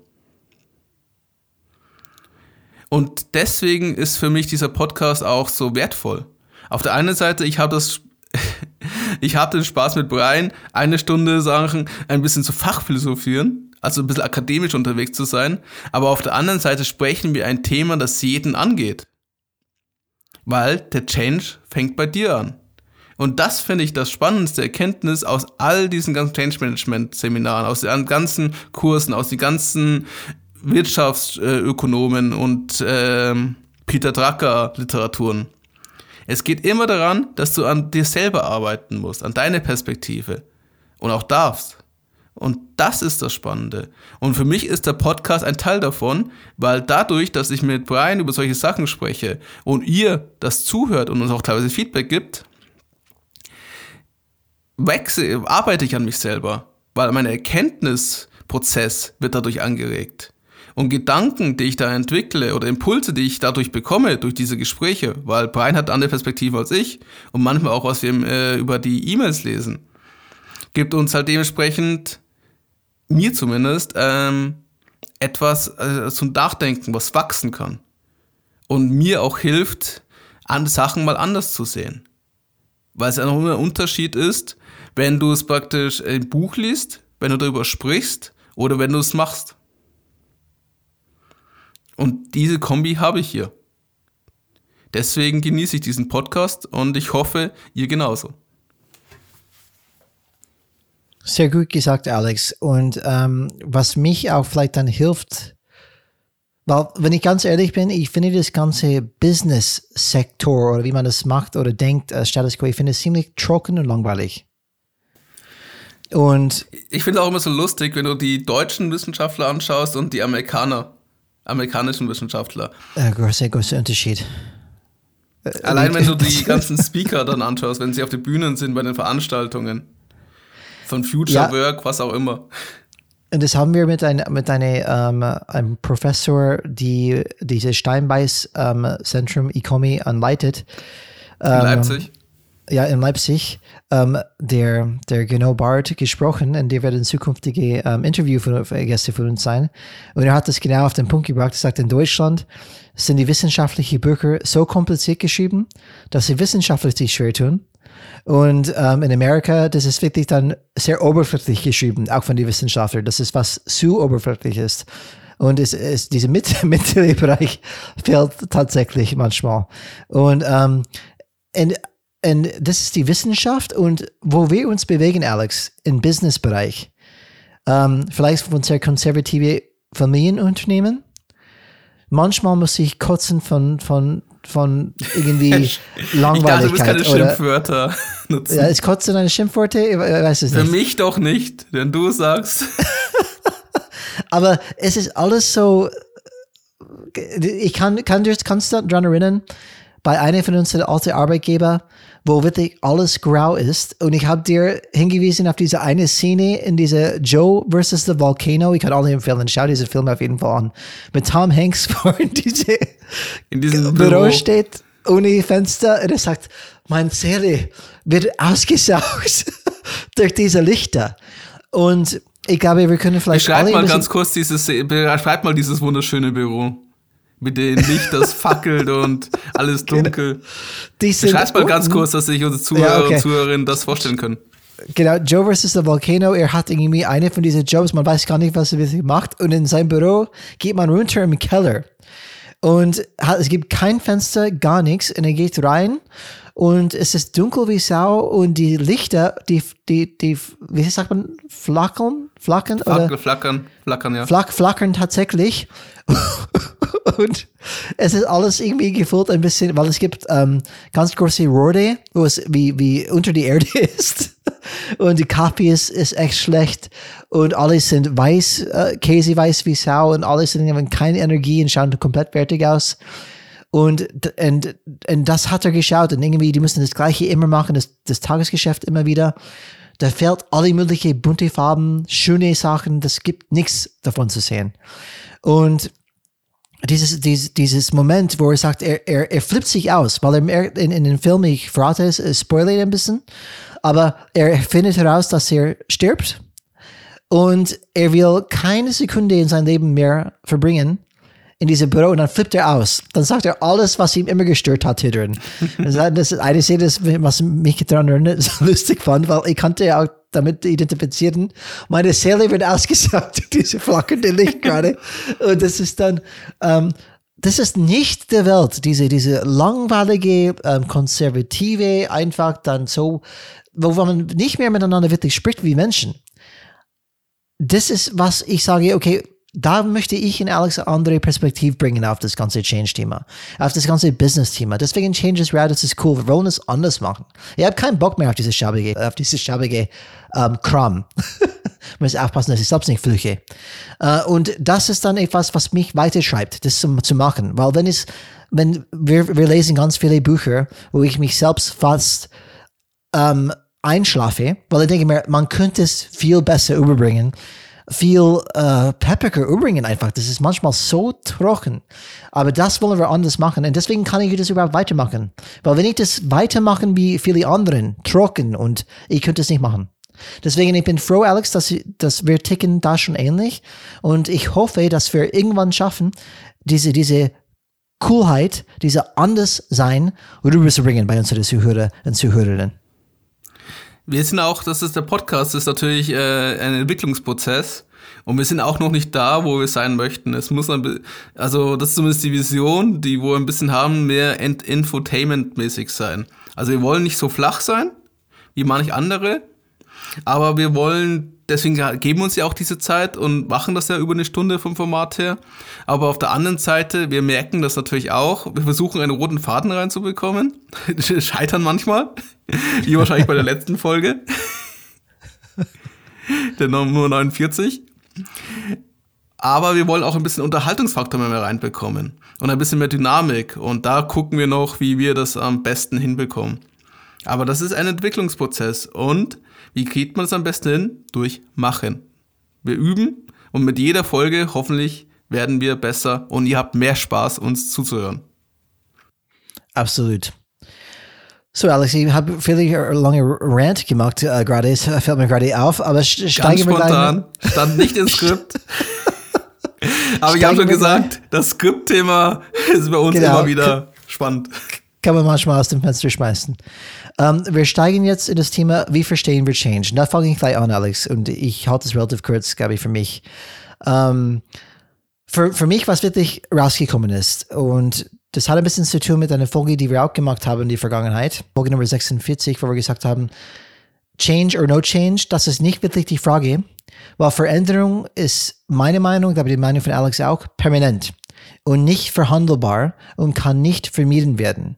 Und deswegen ist für mich dieser Podcast auch so wertvoll. Auf der einen Seite, ich habe das, ich habe den Spaß mit Brian, eine Stunde Sachen ein bisschen zu fachphilosophieren, also ein bisschen akademisch unterwegs zu sein. Aber auf der anderen Seite sprechen wir ein Thema, das jeden angeht. Weil der Change fängt bei dir an. Und das finde ich das spannendste Erkenntnis aus all diesen ganzen Change Management Seminaren, aus den ganzen Kursen, aus den ganzen Wirtschaftsökonomen und äh, Peter Drucker Literaturen. Es geht immer daran, dass du an dir selber arbeiten musst, an deine Perspektive und auch darfst. Und das ist das Spannende. Und für mich ist der Podcast ein Teil davon, weil dadurch, dass ich mit Brian über solche Sachen spreche und ihr das zuhört und uns auch teilweise Feedback gibt, wechsle, arbeite ich an mich selber, weil mein Erkenntnisprozess wird dadurch angeregt. Und Gedanken, die ich da entwickle oder Impulse, die ich dadurch bekomme, durch diese Gespräche, weil Brian hat andere Perspektive als ich und manchmal auch, was wir äh, über die E-Mails lesen, gibt uns halt dementsprechend, mir zumindest, ähm, etwas äh, zum Nachdenken, was wachsen kann. Und mir auch hilft, an Sachen mal anders zu sehen. Weil es einfach ein Unterschied ist, wenn du es praktisch im Buch liest, wenn du darüber sprichst oder wenn du es machst. Und diese Kombi habe ich hier. Deswegen genieße ich diesen Podcast und ich hoffe, ihr genauso. Sehr gut gesagt, Alex. Und ähm, was mich auch vielleicht dann hilft, weil, wenn ich ganz ehrlich bin, ich finde das ganze Business-Sektor oder wie man das macht oder denkt, äh, Status Quo, ich finde es ziemlich trocken und langweilig. Und ich finde es auch immer so lustig, wenn du die deutschen Wissenschaftler anschaust und die Amerikaner, amerikanischen Wissenschaftler. Äh, großer, großer Unterschied. Allein wenn du die ganzen Speaker dann anschaust, wenn sie auf den Bühnen sind bei den Veranstaltungen. Von Future ja. Work, was auch immer. Und das haben wir mit, ein, mit eine, ähm, einem Professor, die dieses Steinbeiß-Zentrum ähm, ICOMI anleitet. Ähm, in Leipzig? Ja, in Leipzig. Ähm, der, der Geno Bart gesprochen und der wird ein zukünftige ähm, Interview von, Gäste von uns sein. Und er hat das genau auf den Punkt gebracht. Er sagt, in Deutschland sind die wissenschaftlichen Bücher so kompliziert geschrieben, dass sie wissenschaftlich sich schwer tun. Und ähm, in Amerika, das ist wirklich dann sehr oberflächlich geschrieben, auch von den Wissenschaftlern, dass es was zu oberflächlich ist. Und es ist dieser Mitte, mittlere Bereich fehlt tatsächlich manchmal. Und, ähm, und, und das ist die Wissenschaft und wo wir uns bewegen, Alex, im Businessbereich. Ähm, vielleicht von sehr konservative Familienunternehmen. Manchmal muss ich kotzen von, von von irgendwie Langweiligkeit. Ich dachte, du keine Schimpfwörter nutzen. Ja, ist Kotzen eine Schimpfwörter? Ich weiß es Für nicht. mich doch nicht, wenn du sagst. Aber es ist alles so, ich kann, kann kannst du daran erinnern, bei einer von unseren alten Arbeitgeber, wo wirklich alles grau ist. Und ich habe dir hingewiesen auf diese eine Szene in dieser Joe versus the Volcano. Ich kann alle empfehlen, schau diese Film auf jeden Fall an. Mit Tom Hanks, wo in, diese in diesem Büro, Büro steht, ohne Fenster. Und er sagt, mein Seele wird ausgesaugt durch diese Lichter. Und ich glaube, wir können vielleicht. Beschreib mal ganz kurz dieses, beschreib mal dieses wunderschöne Büro mit dem Licht, das fackelt und alles genau. dunkel. Die Schreib mal ganz kurz, dass sich unsere Zuhörer ja, okay. und Zuhörerinnen das vorstellen können. Genau, Joe versus the Volcano, er hat irgendwie eine von diesen Jobs, man weiß gar nicht, was er wirklich macht. Und in seinem Büro geht man runter im Keller. Und hat, es gibt kein Fenster, gar nichts. Und er geht rein und es ist dunkel wie Sau und die Lichter, die, die, die, wie sagt man, flackern? Flackern? Flackern, flackern, flackern, ja. Flack, flackern tatsächlich. und es ist alles irgendwie gefüllt ein bisschen, weil es gibt ähm, ganz große Rohre, wo es wie, wie unter die Erde ist. und die Kaffee ist, ist echt schlecht. Und alles sind weiß, äh, Käse weiß wie Sau und alles sind, haben keine Energie und schauen komplett fertig aus. Und, und, und das hat er geschaut und irgendwie, die müssen das Gleiche immer machen, das, das Tagesgeschäft immer wieder. Da fehlt alle möglichen bunte Farben, schöne Sachen, das gibt nichts davon zu sehen. Und dieses, dieses, dieses Moment, wo er sagt, er, er, er flippt sich aus, weil er in, in den Film, ich verrate es, spoilere ein bisschen, aber er findet heraus, dass er stirbt und er will keine Sekunde in sein Leben mehr verbringen in diesem Büro und dann flippt er aus. Dann sagt er alles, was ihm immer gestört hat hier drin. das ist eine Szene, was mich daran erinnert, so lustig fand, weil ich konnte ja auch damit identifizieren. Meine Seele wird ausgesaugt durch diese flackernde Licht gerade. Und das ist dann, ähm, das ist nicht der Welt, diese, diese langweilige, ähm, konservative, einfach dann so, wo man nicht mehr miteinander wirklich spricht wie Menschen. Das ist, was ich sage, okay, da möchte ich in Alex eine andere Perspektive bringen auf das ganze Change-Thema, auf das ganze Business-Thema. Deswegen Change is Rad, ist cool. Wir wollen es anders machen. Ich habe keinen Bock mehr auf diese schabige, auf diese schabige ähm, Kram. ich muss aufpassen, dass ich selbst nicht flüche. Äh, und das ist dann etwas, was mich weiterschreibt, das zu, zu machen. Weil wenn es, wenn wir, wir lesen ganz viele Bücher, wo ich mich selbst fast ähm, einschlafe, weil ich denke mir, man könnte es viel besser überbringen viel äh, peppiger übrigens einfach. Das ist manchmal so trocken. Aber das wollen wir anders machen. Und deswegen kann ich das überhaupt weitermachen. Weil wenn ich das weitermachen wie viele anderen, trocken und ich könnte es nicht machen. Deswegen, ich bin froh, Alex, dass, dass wir ticken da schon ähnlich. Und ich hoffe, dass wir irgendwann schaffen, diese, diese Coolheit, diese Anderssein rüberzubringen bei unseren Zuhörer und Zuhörerinnen. Wir sind auch, das ist der Podcast, ist natürlich äh, ein Entwicklungsprozess. Und wir sind auch noch nicht da, wo wir sein möchten. Es muss ein, also das ist zumindest die Vision, die wir ein bisschen haben, mehr Infotainment-mäßig sein. Also wir wollen nicht so flach sein wie manch andere, aber wir wollen, deswegen geben uns ja auch diese Zeit und machen das ja über eine Stunde vom Format her. Aber auf der anderen Seite, wir merken das natürlich auch, wir versuchen einen roten Faden reinzubekommen, scheitern manchmal, wie wahrscheinlich bei der letzten Folge, der Nummer 49. Aber wir wollen auch ein bisschen Unterhaltungsfaktor mehr reinbekommen und ein bisschen mehr Dynamik. Und da gucken wir noch, wie wir das am besten hinbekommen. Aber das ist ein Entwicklungsprozess. Und wie kriegt man es am besten hin? Durch Machen. Wir üben und mit jeder Folge hoffentlich werden wir besser und ihr habt mehr Spaß, uns zuzuhören. Absolut. So, Alex, ich habe viele lange Rant gemacht äh, gerade, es fällt mir gerade auf, aber steigen wir spontan, gleich. stand nicht im Skript. aber ich habe schon gesagt, das Skriptthema ist bei uns genau. immer wieder spannend. Kann man manchmal aus dem Fenster schmeißen. Um, ähm, wir steigen jetzt in das Thema, wie verstehen wir Change? Und da fange ich gleich an, Alex, und ich halte es relativ kurz, glaube ich, für mich. Um, ähm, für, für mich, was wirklich rausgekommen ist, und das hat ein bisschen zu tun mit einer Folge, die wir auch gemacht haben in der Vergangenheit. Folge Nummer 46, wo wir gesagt haben, Change or no change, das ist nicht wirklich die Frage, weil Veränderung ist meine Meinung, aber die Meinung von Alex auch, permanent und nicht verhandelbar und kann nicht vermieden werden.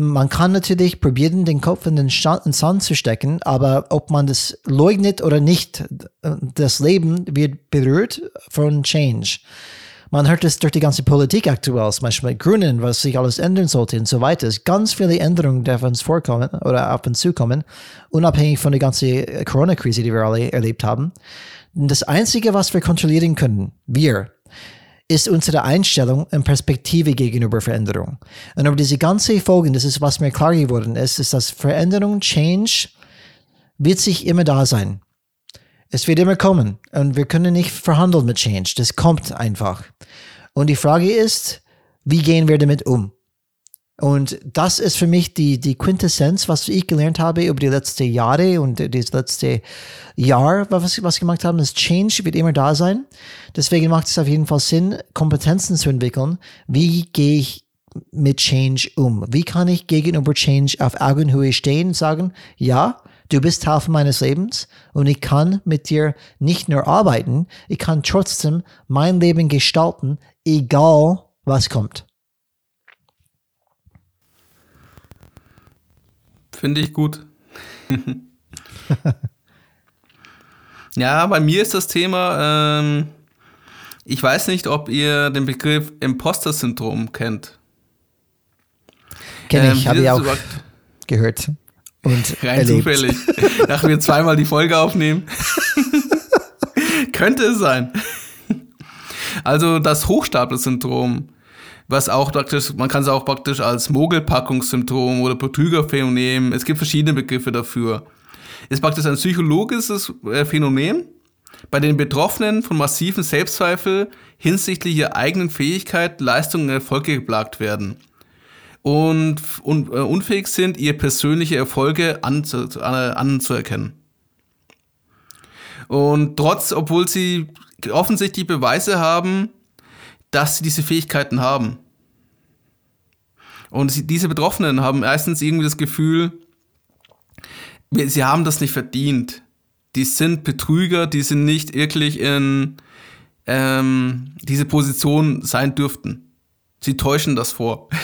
Man kann natürlich probieren, den Kopf in den Sand zu stecken, aber ob man das leugnet oder nicht, das Leben wird berührt von Change. Man hört es durch die ganze Politik aktuell, zum Beispiel mit Grünen, was sich alles ändern sollte und so weiter. Es ganz viele Änderungen, die auf uns vorkommen oder auf uns zukommen, unabhängig von der ganzen Corona-Krise, die wir alle erlebt haben. Das Einzige, was wir kontrollieren können, wir, ist unsere Einstellung und Perspektive gegenüber Veränderung. Und über diese ganze Folgen, das ist, was mir klar geworden ist, ist, dass Veränderung, Change, wird sich immer da sein. Es wird immer kommen und wir können nicht verhandeln mit Change. Das kommt einfach. Und die Frage ist, wie gehen wir damit um? Und das ist für mich die, die Quintessenz, was ich gelernt habe über die letzten Jahre und das letzte Jahr, was, was gemacht haben. Das Change wird immer da sein. Deswegen macht es auf jeden Fall Sinn, Kompetenzen zu entwickeln. Wie gehe ich mit Change um? Wie kann ich gegenüber Change auf Augenhöhe stehen und sagen, ja, Du bist Teil meines Lebens und ich kann mit dir nicht nur arbeiten, ich kann trotzdem mein Leben gestalten, egal was kommt. Finde ich gut. ja, bei mir ist das Thema, ähm, ich weiß nicht, ob ihr den Begriff Imposter-Syndrom kennt. Kenne ich, ähm, habe ich auch gehört. Und Rein erlebt. zufällig. Nachdem wir zweimal die Folge aufnehmen. Könnte es sein. Also das Hochstapler-Syndrom, was auch praktisch, man kann es auch praktisch als Mogelpackungssyndrom oder Betrügerphänomen, es gibt verschiedene Begriffe dafür. Ist praktisch ein psychologisches äh, Phänomen, bei den Betroffenen von massiven Selbstzweifel hinsichtlich ihrer eigenen Fähigkeit, Leistung und Erfolge geplagt werden und, und äh, unfähig sind, ihr persönliche Erfolge anzu, äh, anzuerkennen. Und trotz, obwohl sie offensichtlich Beweise haben, dass sie diese Fähigkeiten haben. Und diese Betroffenen haben meistens irgendwie das Gefühl, sie haben das nicht verdient. Die sind Betrüger, die sind nicht wirklich in ähm, diese Position sein dürften. Sie täuschen das vor.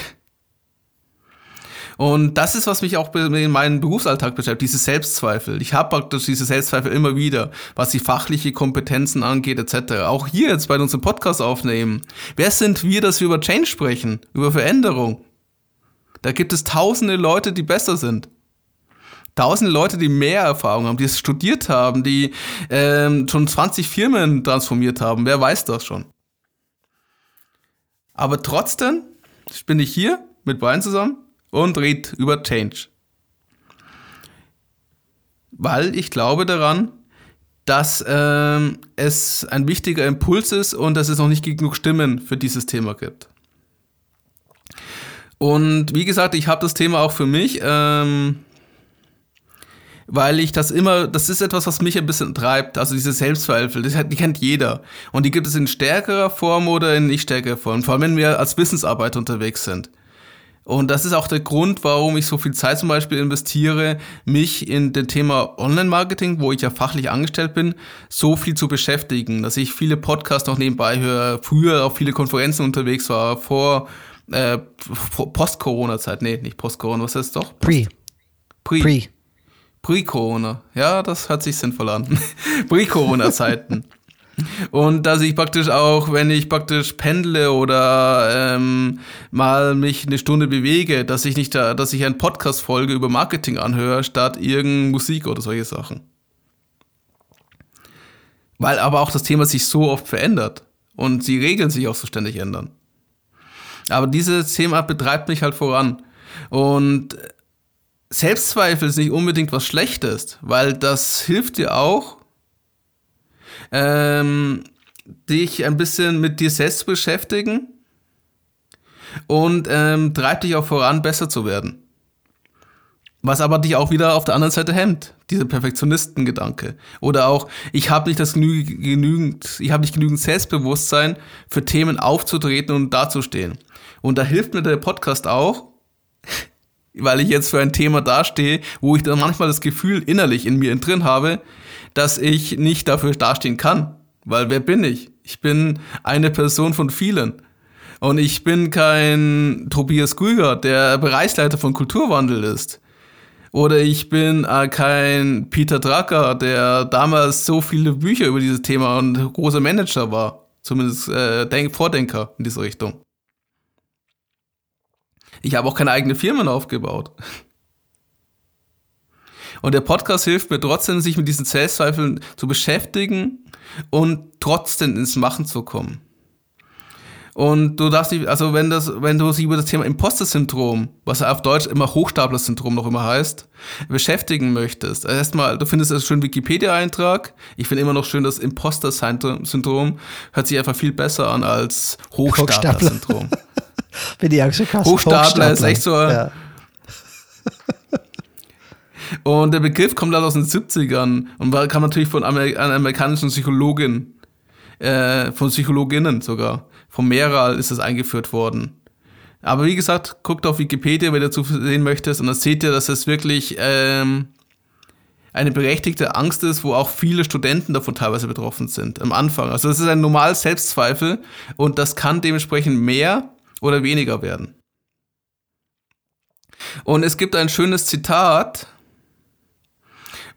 Und das ist, was mich auch in meinem Berufsalltag beschäftigt, diese Selbstzweifel. Ich habe praktisch diese Selbstzweifel immer wieder, was die fachliche Kompetenzen angeht, etc. Auch hier jetzt bei unserem Podcast aufnehmen. Wer sind wir, dass wir über Change sprechen, über Veränderung? Da gibt es tausende Leute, die besser sind. Tausende Leute, die mehr Erfahrung haben, die es studiert haben, die ähm, schon 20 Firmen transformiert haben. Wer weiß das schon? Aber trotzdem bin ich hier mit Brian zusammen und red über Change. Weil ich glaube daran, dass ähm, es ein wichtiger Impuls ist und dass es noch nicht genug Stimmen für dieses Thema gibt. Und wie gesagt, ich habe das Thema auch für mich. Ähm, weil ich das immer, das ist etwas, was mich ein bisschen treibt, also diese hat, die kennt jeder. Und die gibt es in stärkerer Form oder in nicht stärkerer Form, vor allem wenn wir als Wissensarbeiter unterwegs sind. Und das ist auch der Grund, warum ich so viel Zeit zum Beispiel investiere, mich in dem Thema Online-Marketing, wo ich ja fachlich angestellt bin, so viel zu beschäftigen, dass ich viele Podcasts noch nebenbei höre, früher auf viele Konferenzen unterwegs war, vor äh, Post-Corona-Zeit, nee, nicht Post-Corona, was heißt doch? Pre. Pre. Pre. Pre-Corona. Ja, das hört sich sinnvoll an. Pre-Corona-Zeiten. Und dass ich praktisch auch, wenn ich praktisch pendle oder ähm, mal mich eine Stunde bewege, dass ich nicht da, dass ich eine Podcast-Folge über Marketing anhöre, statt irgendeine Musik oder solche Sachen. Weil aber auch das Thema sich so oft verändert und die Regeln sich auch so ständig ändern. Aber dieses Thema betreibt mich halt voran. Und Selbstzweifel ist nicht unbedingt was Schlechtes, weil das hilft dir auch, ähm, dich ein bisschen mit dir selbst beschäftigen und ähm, treibt dich auch voran, besser zu werden. Was aber dich auch wieder auf der anderen Seite hemmt, dieser Perfektionistengedanke. Oder auch, ich habe nicht das genügend, ich habe nicht genügend Selbstbewusstsein, für Themen aufzutreten und dazustehen. Und da hilft mir der Podcast auch, weil ich jetzt für ein Thema dastehe, wo ich dann manchmal das Gefühl innerlich in mir drin habe, dass ich nicht dafür dastehen kann. Weil wer bin ich? Ich bin eine Person von vielen. Und ich bin kein Tobias Grüger, der Bereichsleiter von Kulturwandel ist. Oder ich bin äh, kein Peter Drucker, der damals so viele Bücher über dieses Thema und großer Manager war. Zumindest äh, Denk Vordenker in diese Richtung. Ich habe auch keine eigene Firmen aufgebaut. Und der Podcast hilft mir trotzdem, sich mit diesen Selbstzweifeln zu beschäftigen und trotzdem ins Machen zu kommen. Und du darfst dich, also wenn das, wenn du dich über das Thema Imposter-Syndrom, was auf Deutsch immer Hochstapler-Syndrom noch immer heißt, beschäftigen möchtest. Also erstmal, du findest das schön Wikipedia-Eintrag. Ich finde immer noch schön, das Imposter-Syndrom hört sich einfach viel besser an als Hochstapler-Syndrom. Bin ich auch schon krass. Hochstapler, Hochstapler ist echt so. Ja. Und der Begriff kommt halt aus den 70ern und kam natürlich von einer amerikanischen Psychologin, äh, von Psychologinnen sogar. Von Meral ist das eingeführt worden. Aber wie gesagt, guckt auf Wikipedia, wenn ihr dazu sehen möchtest, und dann seht ihr, dass es wirklich ähm, eine berechtigte Angst ist, wo auch viele Studenten davon teilweise betroffen sind am Anfang. Also es ist ein normales Selbstzweifel und das kann dementsprechend mehr oder weniger werden. Und es gibt ein schönes Zitat,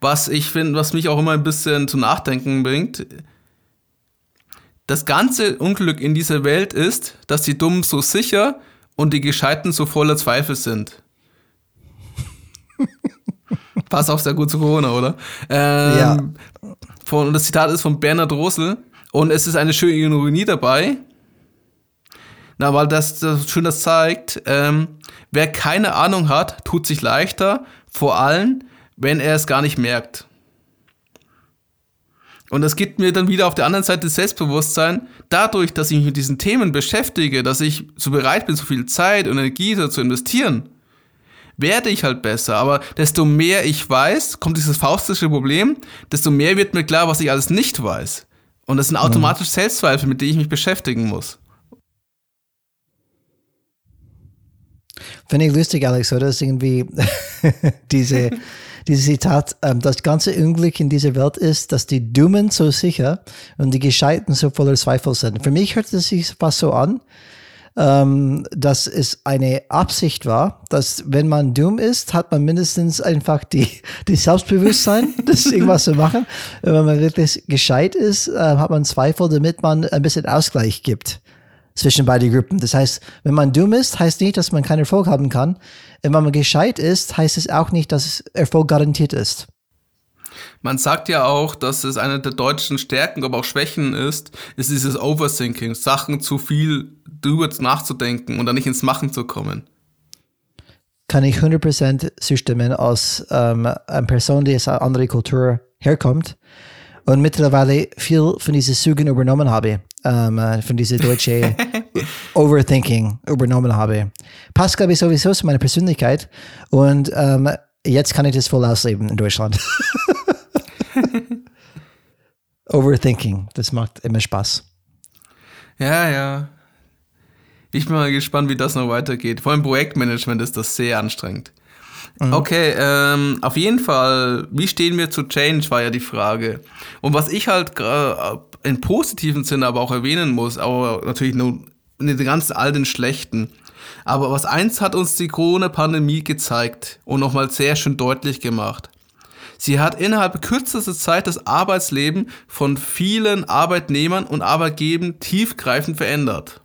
was ich finde, was mich auch immer ein bisschen zum Nachdenken bringt. Das ganze Unglück in dieser Welt ist, dass die Dummen so sicher und die Gescheiten so voller Zweifel sind. Passt auch sehr gut zu Corona, oder? Ähm, ja. Von, das Zitat ist von Bernhard Rosel und es ist eine schöne Ironie dabei. Na, weil das, das schön das zeigt, ähm, wer keine Ahnung hat, tut sich leichter, vor allem, wenn er es gar nicht merkt. Und das gibt mir dann wieder auf der anderen Seite Selbstbewusstsein, dadurch, dass ich mich mit diesen Themen beschäftige, dass ich so bereit bin, so viel Zeit und Energie zu investieren, werde ich halt besser. Aber desto mehr ich weiß, kommt dieses faustische Problem, desto mehr wird mir klar, was ich alles nicht weiß. Und das sind mhm. automatisch Selbstzweifel, mit denen ich mich beschäftigen muss. Finde ich lustig, Alex, oder? Ist irgendwie diese, dieses Zitat, ähm, das ganze Unglück in dieser Welt ist, dass die Dummen so sicher und die Gescheiten so voller Zweifel sind. Für mich hört es sich fast so an, ähm, dass es eine Absicht war, dass wenn man dumm ist, hat man mindestens einfach die, die Selbstbewusstsein, das irgendwas zu machen. Wenn man wirklich gescheit ist, äh, hat man Zweifel, damit man ein bisschen Ausgleich gibt zwischen beide Gruppen. Das heißt, wenn man dumm ist, heißt nicht, dass man keinen Erfolg haben kann. Und wenn man gescheit ist, heißt es auch nicht, dass Erfolg garantiert ist. Man sagt ja auch, dass es eine der deutschen Stärken, aber auch Schwächen ist, ist dieses Overthinking, Sachen zu viel drüber nachzudenken und dann nicht ins Machen zu kommen. Kann ich 100% zustimmen als ähm, eine Person, die aus einer anderen Kultur herkommt und mittlerweile viel von diesen Zügen übernommen habe ähm, äh, von dieser deutsche Overthinking übernommen habe. Passt, glaube ich, sowieso zu meiner Persönlichkeit. Und ähm, jetzt kann ich das voll ausleben in Deutschland. Overthinking, das macht immer Spaß. Ja, ja. Ich bin mal gespannt, wie das noch weitergeht. Vor allem Projektmanagement ist das sehr anstrengend. Mhm. Okay, ähm, auf jeden Fall, wie stehen wir zu Change, war ja die Frage. Und was ich halt äh, in positiven Sinne aber auch erwähnen muss, aber natürlich nur in den ganzen alten schlechten. Aber was eins hat uns die Corona-Pandemie gezeigt und nochmal sehr schön deutlich gemacht. Sie hat innerhalb kürzester Zeit das Arbeitsleben von vielen Arbeitnehmern und Arbeitgebern tiefgreifend verändert.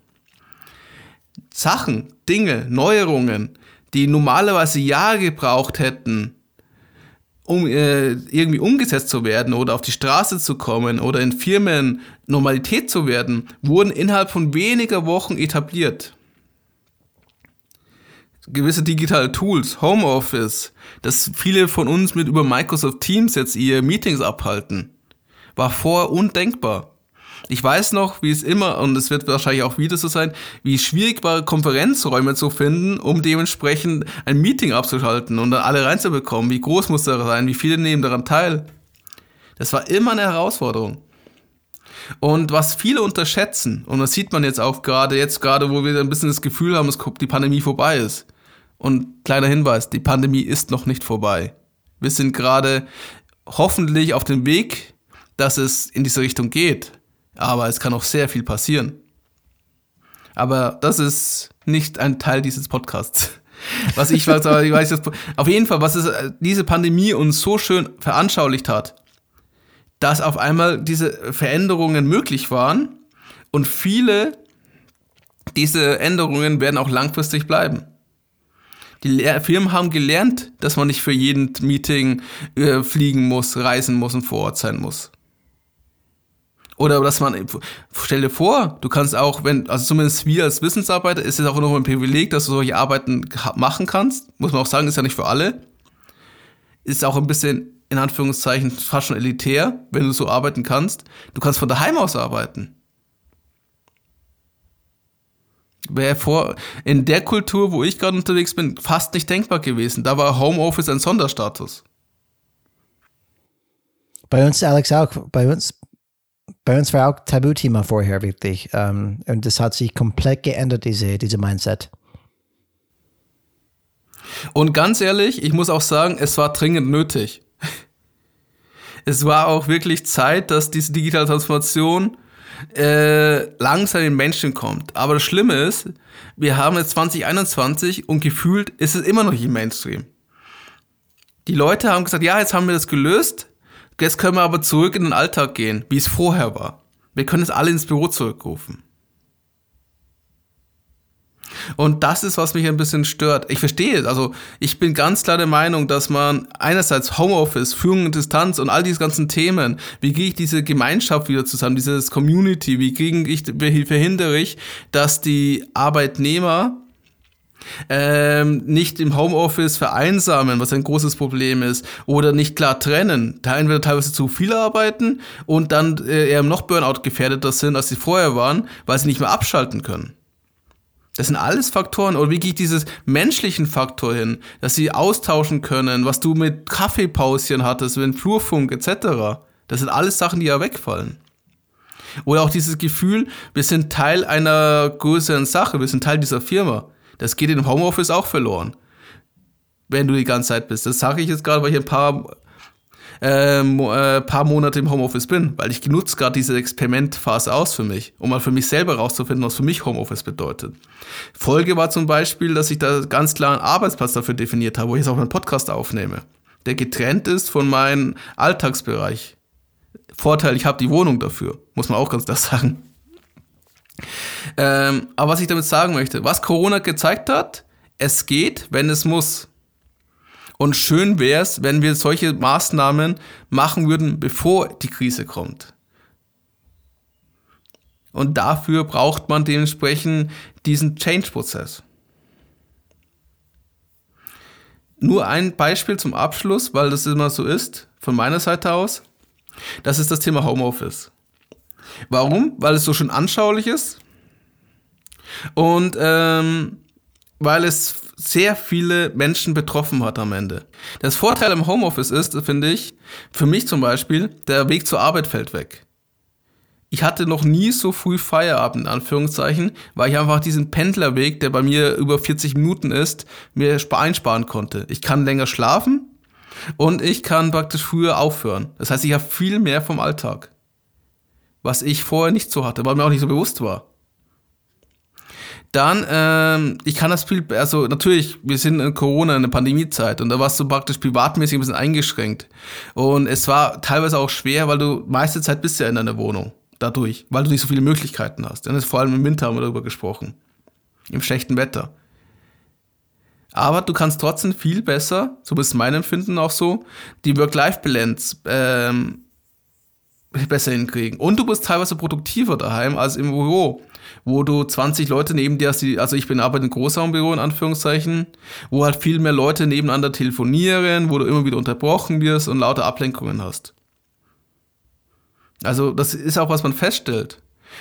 Sachen, Dinge, Neuerungen, die normalerweise Jahre gebraucht hätten, um äh, irgendwie umgesetzt zu werden oder auf die Straße zu kommen oder in Firmen Normalität zu werden, wurden innerhalb von weniger Wochen etabliert. Gewisse digitale Tools, Homeoffice, dass viele von uns mit über Microsoft Teams jetzt ihr Meetings abhalten, war vorher undenkbar. Ich weiß noch, wie es immer, und es wird wahrscheinlich auch wieder so sein, wie schwierig war, Konferenzräume zu finden, um dementsprechend ein Meeting abzuschalten und dann alle reinzubekommen. Wie groß muss das sein? Wie viele nehmen daran teil? Das war immer eine Herausforderung. Und was viele unterschätzen, und das sieht man jetzt auch gerade, jetzt gerade, wo wir ein bisschen das Gefühl haben, dass die Pandemie vorbei ist. Und kleiner Hinweis, die Pandemie ist noch nicht vorbei. Wir sind gerade hoffentlich auf dem Weg, dass es in diese Richtung geht. Aber es kann auch sehr viel passieren. Aber das ist nicht ein Teil dieses Podcasts. Was ich weiß, ich weiß jetzt, auf jeden Fall, was es, diese Pandemie uns so schön veranschaulicht hat, dass auf einmal diese Veränderungen möglich waren und viele diese Änderungen werden auch langfristig bleiben. Die Firmen haben gelernt, dass man nicht für jeden Meeting äh, fliegen muss, reisen muss und vor Ort sein muss. Oder dass man, stell dir vor, du kannst auch, wenn, also zumindest wir als Wissensarbeiter, ist es auch noch ein Privileg, dass du solche Arbeiten machen kannst. Muss man auch sagen, ist ja nicht für alle. Ist auch ein bisschen, in Anführungszeichen, fast schon elitär, wenn du so arbeiten kannst. Du kannst von daheim aus arbeiten. Wäre vor, in der Kultur, wo ich gerade unterwegs bin, fast nicht denkbar gewesen. Da war Homeoffice ein Sonderstatus. Bei uns, Alex, auch. Bei uns, bei uns war auch Tabuthema vorher wirklich. Ähm, und das hat sich komplett geändert, diese, diese Mindset. Und ganz ehrlich, ich muss auch sagen, es war dringend nötig. Es war auch wirklich Zeit, dass diese digitale Transformation äh, langsam den Menschen kommt. Aber das Schlimme ist, wir haben jetzt 2021 und gefühlt ist es immer noch im Mainstream. Die Leute haben gesagt, ja, jetzt haben wir das gelöst, Jetzt können wir aber zurück in den Alltag gehen, wie es vorher war. Wir können es alle ins Büro zurückrufen. Und das ist, was mich ein bisschen stört. Ich verstehe es. Also, ich bin ganz klar der Meinung, dass man einerseits Homeoffice, Führung und Distanz und all diese ganzen Themen, wie kriege ich diese Gemeinschaft wieder zusammen, dieses Community, wie kriege ich, wie verhindere ich, dass die Arbeitnehmer ähm, nicht im Homeoffice vereinsamen, was ein großes Problem ist, oder nicht klar trennen, entweder teilweise zu viel arbeiten und dann äh, eher noch Burnout gefährdeter sind, als sie vorher waren, weil sie nicht mehr abschalten können. Das sind alles Faktoren, oder wie gehe ich dieses menschlichen Faktor hin, dass sie austauschen können, was du mit Kaffeepauschen hattest, mit Flurfunk etc. Das sind alles Sachen, die ja wegfallen. Oder auch dieses Gefühl, wir sind Teil einer größeren Sache, wir sind Teil dieser Firma. Das geht im Homeoffice auch verloren. Wenn du die ganze Zeit bist. Das sage ich jetzt gerade, weil ich ein paar, äh, äh, paar Monate im Homeoffice bin, weil ich nutze gerade diese Experimentphase aus für mich, um mal für mich selber rauszufinden, was für mich Homeoffice bedeutet. Folge war zum Beispiel, dass ich da ganz klar einen Arbeitsplatz dafür definiert habe, wo ich jetzt auch einen Podcast aufnehme, der getrennt ist von meinem Alltagsbereich. Vorteil, ich habe die Wohnung dafür, muss man auch ganz klar sagen. Ähm, aber was ich damit sagen möchte, was Corona gezeigt hat, es geht, wenn es muss. Und schön wäre es, wenn wir solche Maßnahmen machen würden, bevor die Krise kommt. Und dafür braucht man dementsprechend diesen Change-Prozess. Nur ein Beispiel zum Abschluss, weil das immer so ist, von meiner Seite aus. Das ist das Thema Homeoffice. Warum? Weil es so schön anschaulich ist und ähm, weil es sehr viele Menschen betroffen hat am Ende. Das Vorteil im Homeoffice ist, finde ich, für mich zum Beispiel, der Weg zur Arbeit fällt weg. Ich hatte noch nie so früh Feierabend, in Anführungszeichen, weil ich einfach diesen Pendlerweg, der bei mir über 40 Minuten ist, mir einsparen konnte. Ich kann länger schlafen und ich kann praktisch früher aufhören. Das heißt, ich habe viel mehr vom Alltag. Was ich vorher nicht so hatte, weil mir auch nicht so bewusst war. Dann, ähm, ich kann das viel, also natürlich, wir sind in Corona, in der Pandemiezeit und da warst du praktisch privatmäßig ein bisschen eingeschränkt. Und es war teilweise auch schwer, weil du meiste Zeit bist ja in deiner Wohnung dadurch, weil du nicht so viele Möglichkeiten hast. Denn vor allem im Winter haben wir darüber gesprochen. Im schlechten Wetter. Aber du kannst trotzdem viel besser, so ist mein Empfinden auch so, die Work-Life-Balance ähm, besser hinkriegen. Und du bist teilweise produktiver daheim als im Büro, wo du 20 Leute neben dir hast, also ich bin arbeite in Großraumbüro in Anführungszeichen, wo halt viel mehr Leute nebeneinander telefonieren, wo du immer wieder unterbrochen wirst und lauter Ablenkungen hast. Also das ist auch, was man feststellt.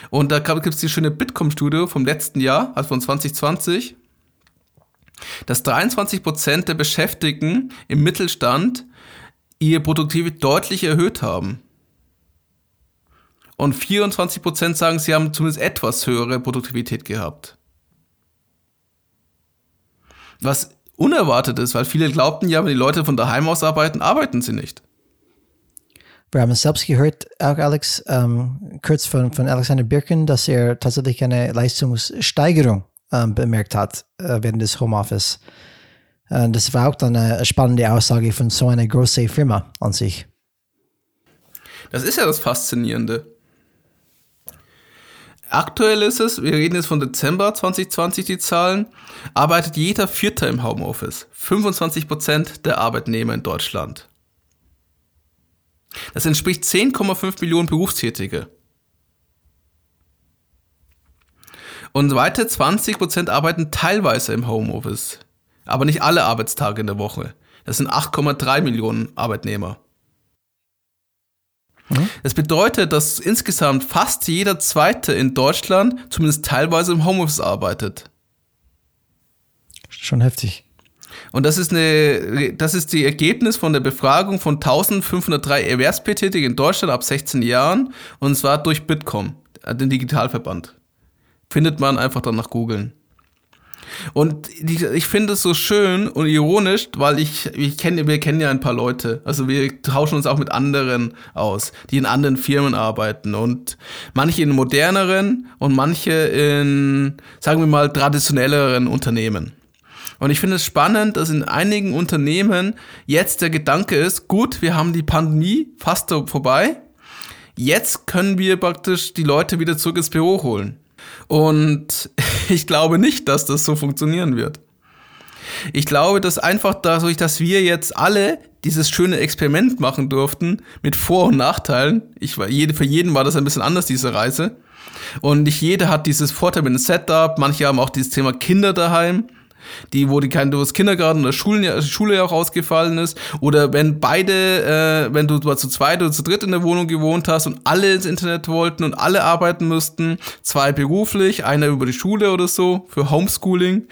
Und da gibt es die schöne Bitkom-Studie vom letzten Jahr, also von 2020, dass 23% der Beschäftigten im Mittelstand ihre Produktivität deutlich erhöht haben. Und 24% sagen, sie haben zumindest etwas höhere Produktivität gehabt. Was unerwartet ist, weil viele glaubten ja, wenn die Leute von daheim aus arbeiten, arbeiten sie nicht. Wir haben es selbst gehört, auch Alex, ähm, kurz von, von Alexander Birken, dass er tatsächlich eine Leistungssteigerung ähm, bemerkt hat äh, während des Homeoffice. Äh, das war auch dann eine spannende Aussage von so einer großen Firma an sich. Das ist ja das Faszinierende. Aktuell ist es, wir reden jetzt von Dezember 2020 die Zahlen, arbeitet jeder Vierter im Homeoffice. 25% der Arbeitnehmer in Deutschland. Das entspricht 10,5 Millionen Berufstätige. Und weitere 20 Prozent arbeiten teilweise im Homeoffice. Aber nicht alle Arbeitstage in der Woche. Das sind 8,3 Millionen Arbeitnehmer. Mhm. Das bedeutet, dass insgesamt fast jeder Zweite in Deutschland zumindest teilweise im Homeoffice arbeitet. Schon heftig. Und das ist eine, das ist die Ergebnis von der Befragung von 1503 Erwerbstätigen in Deutschland ab 16 Jahren und zwar durch Bitkom, den Digitalverband. Findet man einfach dann nach googeln. Und ich finde es so schön und ironisch, weil ich, ich kenne, wir kennen ja ein paar Leute. Also wir tauschen uns auch mit anderen aus, die in anderen Firmen arbeiten und manche in moderneren und manche in, sagen wir mal, traditionelleren Unternehmen. Und ich finde es spannend, dass in einigen Unternehmen jetzt der Gedanke ist, gut, wir haben die Pandemie fast vorbei. Jetzt können wir praktisch die Leute wieder zurück ins Büro holen. Und ich glaube nicht, dass das so funktionieren wird. Ich glaube, dass einfach dadurch, dass wir jetzt alle dieses schöne Experiment machen durften, mit Vor- und Nachteilen, ich jede, für jeden war das ein bisschen anders, diese Reise. Und nicht jeder hat dieses Vorteil mit dem Setup, manche haben auch dieses Thema Kinder daheim die, wo die kein das Kindergarten oder Schulen, Schule ja auch ausgefallen ist, oder wenn beide, äh, wenn du zu zweit oder zu dritt in der Wohnung gewohnt hast und alle ins Internet wollten und alle arbeiten müssten, zwei beruflich, einer über die Schule oder so, für Homeschooling,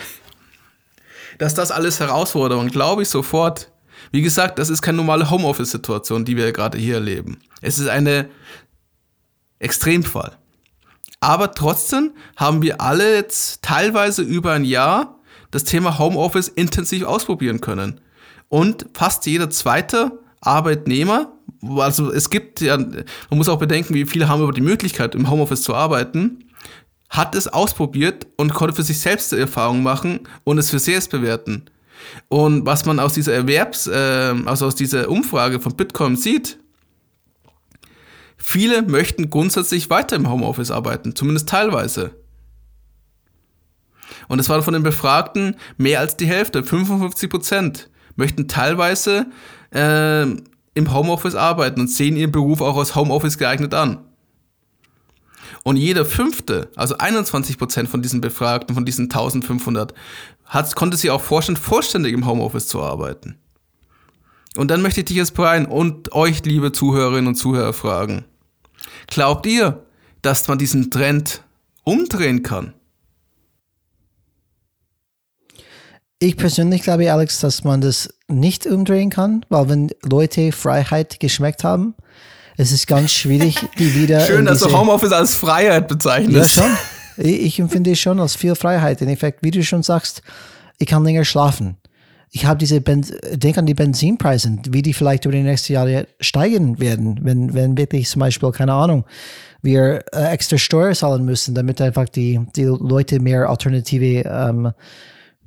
dass das alles Herausforderungen, glaube ich sofort. Wie gesagt, das ist keine normale Homeoffice-Situation, die wir gerade hier erleben. Es ist eine Extremfall. Aber trotzdem haben wir alle jetzt teilweise über ein Jahr das Thema Homeoffice intensiv ausprobieren können. Und fast jeder zweite Arbeitnehmer, also es gibt ja, man muss auch bedenken, wie viele haben über die Möglichkeit, im Homeoffice zu arbeiten, hat es ausprobiert und konnte für sich selbst die Erfahrung machen und es für selbst bewerten. Und was man aus dieser Erwerbs, äh, also aus dieser Umfrage von Bitcoin sieht, viele möchten grundsätzlich weiter im Homeoffice arbeiten, zumindest teilweise. Und es waren von den Befragten mehr als die Hälfte, 55 Prozent, möchten teilweise äh, im Homeoffice arbeiten und sehen ihren Beruf auch als Homeoffice geeignet an. Und jeder fünfte, also 21 Prozent von diesen Befragten, von diesen 1500, hat, konnte sich auch vorstellen, vollständig im Homeoffice zu arbeiten. Und dann möchte ich dich jetzt Brian und euch, liebe Zuhörerinnen und Zuhörer, fragen. Glaubt ihr, dass man diesen Trend umdrehen kann? Ich persönlich glaube, Alex, dass man das nicht umdrehen kann, weil wenn Leute Freiheit geschmeckt haben, es ist ganz schwierig, die wieder. Schön, dass du Homeoffice als Freiheit bezeichnest. Ja, schon. Ich empfinde es schon als viel Freiheit. In Effekt, wie du schon sagst, ich kann länger schlafen. Ich habe diese, ben denk an die Benzinpreise, wie die vielleicht über die nächsten Jahre steigen werden, wenn, wenn wirklich zum Beispiel, keine Ahnung, wir äh, extra Steuer zahlen müssen, damit einfach die, die Leute mehr alternative ähm,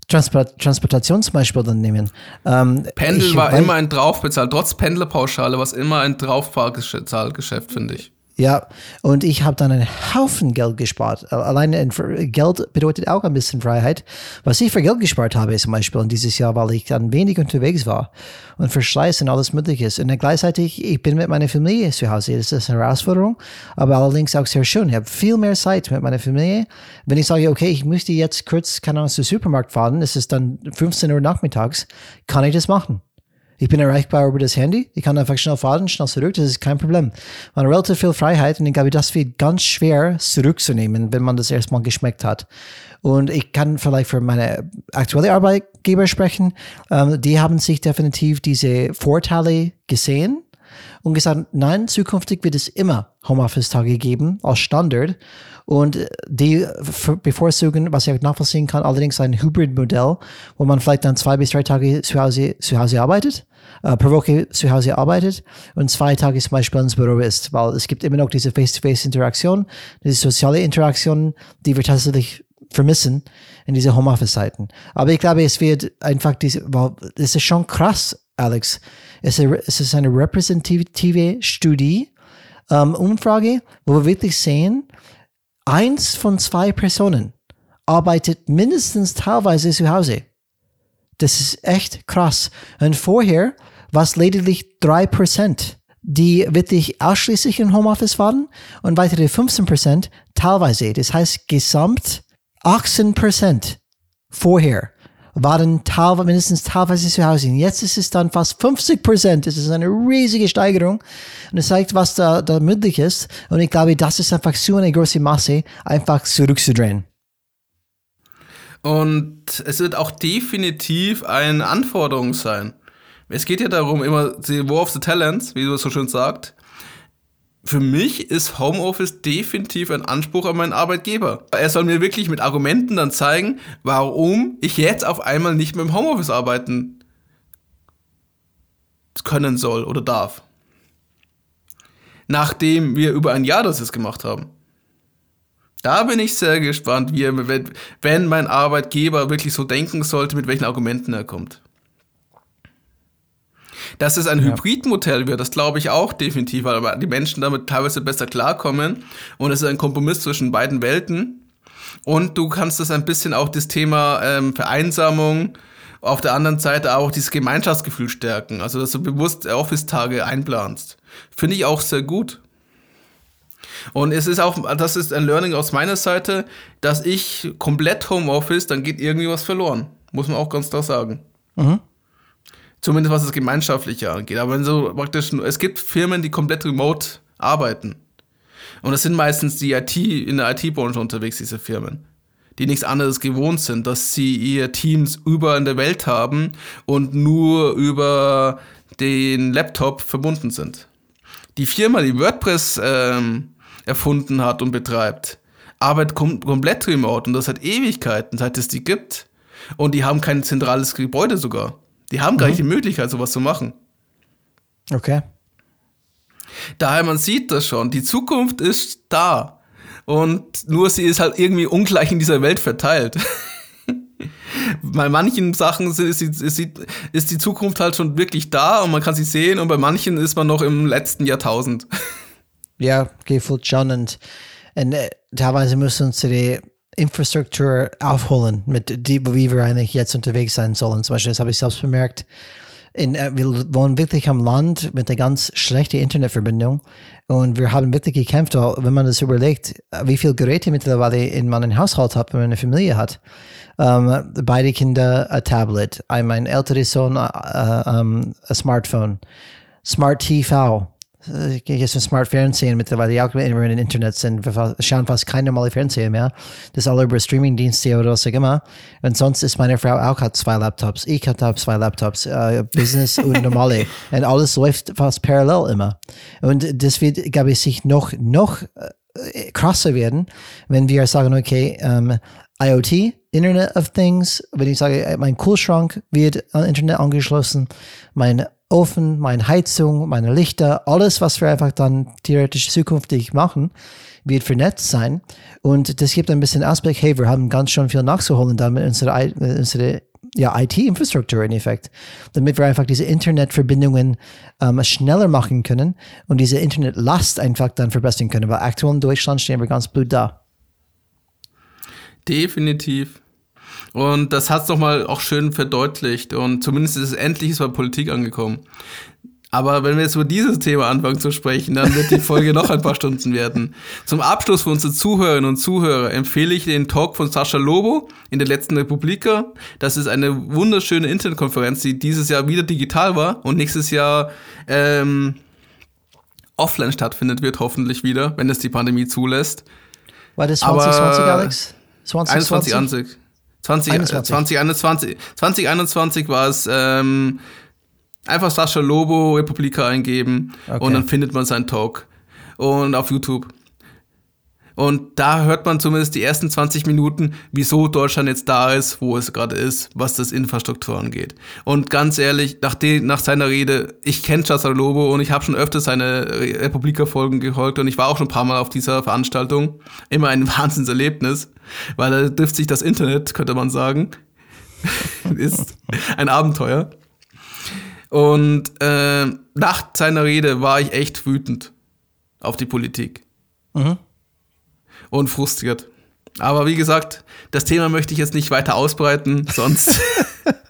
Transport, Transportation zum Beispiel dann nehmen. Ähm, Pendel war immer ein Draufbezahlt, trotz Pendlerpauschale war es immer ein Draufzahlgeschäft, finde ich. Ja, und ich habe dann einen Haufen Geld gespart. Alleine Geld bedeutet auch ein bisschen Freiheit. Was ich für Geld gespart habe, zum Beispiel in dieses Jahr, weil ich dann wenig unterwegs war und Verschleiß und alles mögliche ist. Und dann gleichzeitig, ich bin mit meiner Familie zu Hause. Das ist eine Herausforderung, aber allerdings auch sehr schön. Ich habe viel mehr Zeit mit meiner Familie. Wenn ich sage, okay, ich möchte jetzt kurz, keine Ahnung, zum Supermarkt fahren, es ist dann 15 Uhr nachmittags, kann ich das machen. Ich bin erreichbar über das Handy. Ich kann einfach schnell fahren, schnell zurück. Das ist kein Problem. Man hat relativ viel Freiheit und ich glaube, das wird ganz schwer zurückzunehmen, wenn man das erstmal geschmeckt hat. Und ich kann vielleicht für meine aktuelle Arbeitgeber sprechen. Ähm, die haben sich definitiv diese Vorteile gesehen und gesagt, nein, zukünftig wird es immer Homeoffice-Tage geben als Standard. Und die bevorzugen, was ich auch nachvollziehen kann, allerdings ein Hybrid-Modell, wo man vielleicht dann zwei bis drei Tage zu Hause, zu Hause arbeitet, äh, pro Woche zu Hause arbeitet und zwei Tage zum Beispiel ins Büro ist, weil es gibt immer noch diese Face-to-Face-Interaktion, diese soziale Interaktion, die wir tatsächlich vermissen in diese Homeoffice-Zeiten. Aber ich glaube, es wird einfach diese, weil es ist schon krass, Alex. Es ist eine repräsentative Studie, ähm, Umfrage, wo wir wirklich sehen, eins von zwei Personen arbeitet mindestens teilweise zu Hause. Das ist echt krass. Und vorher war es lediglich drei Prozent, die wirklich ausschließlich in Homeoffice waren und weitere 15 Prozent teilweise. Das heißt, gesamt 18 Prozent vorher waren mindestens teilweise zu Hause. Und jetzt ist es dann fast 50 Prozent. Das ist eine riesige Steigerung. Und es zeigt, was da, da möglich ist. Und ich glaube, das ist einfach so eine große Masse, einfach zurückzudrehen. Und es wird auch definitiv eine Anforderung sein. Es geht ja darum, immer the war of the talents, wie du es so schön sagst für mich ist Homeoffice definitiv ein Anspruch an meinen Arbeitgeber. Er soll mir wirklich mit Argumenten dann zeigen, warum ich jetzt auf einmal nicht mehr im Homeoffice arbeiten können soll oder darf. Nachdem wir über ein Jahr das jetzt gemacht haben. Da bin ich sehr gespannt, wie er, wenn mein Arbeitgeber wirklich so denken sollte, mit welchen Argumenten er kommt. Dass es ein ja. Hybridmodell wird, das glaube ich auch definitiv, weil die Menschen damit teilweise besser klarkommen und es ist ein Kompromiss zwischen beiden Welten. Und du kannst das ein bisschen auch das Thema ähm, Vereinsamung, auf der anderen Seite auch dieses Gemeinschaftsgefühl stärken, also dass du bewusst Office-Tage einplanst. Finde ich auch sehr gut. Und es ist auch, das ist ein Learning aus meiner Seite, dass ich komplett Homeoffice, dann geht irgendwie was verloren. Muss man auch ganz klar sagen. Mhm. Zumindest was das Gemeinschaftliche angeht. Aber wenn so praktisch, es gibt Firmen, die komplett remote arbeiten. Und das sind meistens die IT, in der IT-Branche unterwegs, diese Firmen. Die nichts anderes gewohnt sind, dass sie ihr Teams über in der Welt haben und nur über den Laptop verbunden sind. Die Firma, die WordPress ähm, erfunden hat und betreibt, arbeitet kom komplett remote und das hat Ewigkeiten, seit es die gibt. Und die haben kein zentrales Gebäude sogar. Die haben gar nicht mhm. die Möglichkeit, sowas zu machen. Okay. Daher, man sieht das schon. Die Zukunft ist da. Und nur sie ist halt irgendwie ungleich in dieser Welt verteilt. bei manchen Sachen ist, ist, ist, ist, die Zukunft halt schon wirklich da und man kann sie sehen und bei manchen ist man noch im letzten Jahrtausend. Ja, okay, voll schon. Und, und äh, teilweise müssen unsere Infrastruktur aufholen, mit die, wie wir eigentlich jetzt unterwegs sein sollen. Zum Beispiel, das habe ich selbst bemerkt. In, äh, wir wohnen wirklich am Land mit einer ganz schlechten Internetverbindung und wir haben wirklich gekämpft, wenn man das überlegt, wie viele Geräte mittlerweile in meinem Haushalt hat, wenn man eine Familie hat. Ähm, beide Kinder ein Tablet, mein älterer Sohn äh, ähm, ein Smartphone, Smart TV, äh, jetzt ein Smart Fernsehen mittlerweile ja auch immer im Internet sind. Wir schauen fast kein normale Fernsehen mehr. Das ist alle über Streamingdienste oder was auch immer. Und sonst ist meine Frau auch hat zwei Laptops. Ich habe zwei Laptops, äh, Business und normale. Und alles läuft fast parallel immer. Und das wird, glaube ich, sich noch, noch äh, krasser werden, wenn wir sagen, okay, ähm, IoT, Internet of Things, wenn ich sage, äh, mein Kühlschrank wird an Internet angeschlossen, mein Ofen, meine Heizung, meine Lichter, alles, was wir einfach dann theoretisch zukünftig machen, wird vernetzt sein. Und das gibt ein bisschen Aspekt, hey, wir haben ganz schön viel nachzuholen damit unsere, unsere ja, IT-Infrastruktur im Effekt, damit wir einfach diese Internetverbindungen ähm, schneller machen können und diese Internetlast einfach dann verbessern können, weil aktuell in Deutschland stehen wir ganz blöd da. Definitiv. Und das hat es nochmal auch schön verdeutlicht. Und zumindest ist es endlich bei Politik angekommen. Aber wenn wir jetzt über dieses Thema anfangen zu sprechen, dann wird die Folge noch ein paar Stunden werden. Zum Abschluss für unsere Zuhörerinnen und Zuhörer empfehle ich den Talk von Sascha Lobo in der letzten Republika. Das ist eine wunderschöne Internetkonferenz, die dieses Jahr wieder digital war und nächstes Jahr ähm, offline stattfindet wird, hoffentlich wieder, wenn es die Pandemie zulässt. War das 2020, Aber Alex? 2020? 21, 20, 2021, 2021 war es ähm, einfach Sascha Lobo Republika eingeben okay. und dann findet man seinen Talk. Und auf YouTube. Und da hört man zumindest die ersten 20 Minuten, wieso Deutschland jetzt da ist, wo es gerade ist, was das Infrastruktur angeht. Und ganz ehrlich, nach, den, nach seiner Rede, ich kenne Lobo und ich habe schon öfter seine Republika-Folgen geholt und ich war auch schon ein paar Mal auf dieser Veranstaltung. Immer ein Wahnsinnserlebnis weil da trifft sich das Internet, könnte man sagen. ist ein Abenteuer. Und äh, nach seiner Rede war ich echt wütend auf die Politik. Mhm. Und frustriert. Aber wie gesagt, das Thema möchte ich jetzt nicht weiter ausbreiten, sonst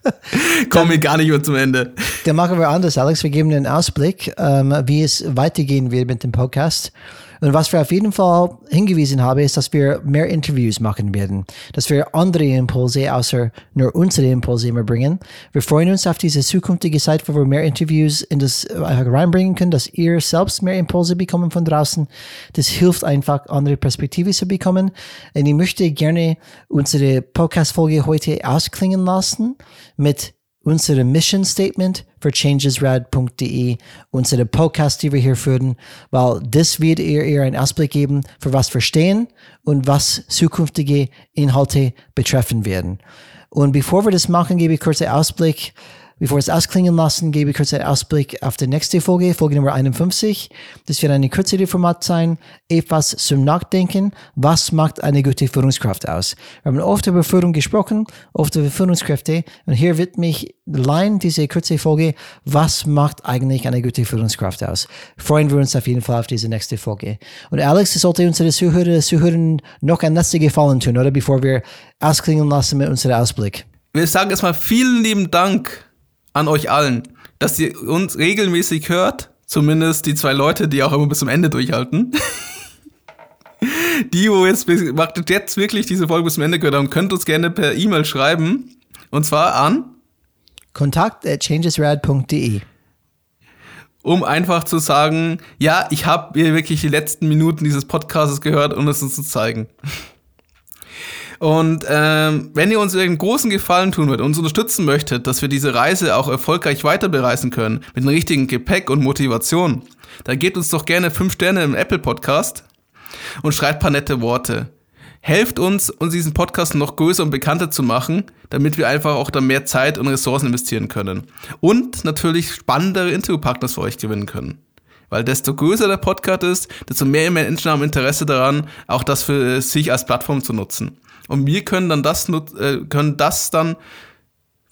kommen wir gar nicht mehr zum Ende. Dann machen wir anders, Alex. Wir geben einen Ausblick, ähm, wie es weitergehen wird mit dem Podcast. Und was wir auf jeden Fall hingewiesen haben, ist, dass wir mehr Interviews machen werden, dass wir andere Impulse außer nur unsere Impulse immer bringen. Wir freuen uns auf diese zukünftige Zeit, wo wir mehr Interviews in das äh, reinbringen können, dass ihr selbst mehr Impulse bekommen von draußen. Das hilft einfach, andere Perspektive zu bekommen. Und ich möchte gerne unsere Podcast-Folge heute ausklingen lassen mit unsere Mission Statement für changesrad.de, unsere Podcast, die wir hier führen, weil das wird ihr, ihr einen Ausblick geben, für was wir stehen und was zukünftige Inhalte betreffen werden. Und bevor wir das machen, gebe ich kurz einen Ausblick Bevor wir es ausklingen lassen, gebe ich kurz einen Ausblick auf die nächste Folge, Folge Nummer 51. Das wird eine kürzere Format sein, etwas zum Nachdenken. Was macht eine gute Führungskraft aus? Wir haben oft über Führung gesprochen, oft über Führungskräfte. Und hier wird mich allein diese kurze Folge, was macht eigentlich eine gute Führungskraft aus? Freuen wir uns auf jeden Fall auf diese nächste Folge. Und Alex, sollte unsere Zuhörer, Zuhörer noch ein letzter Gefallen tun, oder? Bevor wir ausklingen lassen mit unserem Ausblick. Wir sagen erstmal vielen lieben Dank an euch allen, dass ihr uns regelmäßig hört. Zumindest die zwei Leute, die auch immer bis zum Ende durchhalten. die, wo jetzt, jetzt wirklich diese Folge bis zum Ende gehört haben, könnt uns gerne per E-Mail schreiben. Und zwar an kontakt at changesrad.de um einfach zu sagen, ja, ich habe wirklich die letzten Minuten dieses Podcasts gehört, um es uns zu zeigen. Und ähm, wenn ihr uns einen großen Gefallen tun wollt, uns unterstützen möchtet, dass wir diese Reise auch erfolgreich weiter bereisen können, mit dem richtigen Gepäck und Motivation, dann gebt uns doch gerne 5 Sterne im Apple Podcast und schreibt paar nette Worte. Helft uns, uns diesen Podcast noch größer und bekannter zu machen, damit wir einfach auch da mehr Zeit und Ressourcen investieren können. Und natürlich spannendere Interviewpartner für euch gewinnen können. Weil desto größer der Podcast ist, desto mehr Menschen haben Interesse daran, auch das für sich als Plattform zu nutzen. Und wir können dann das, äh, können das dann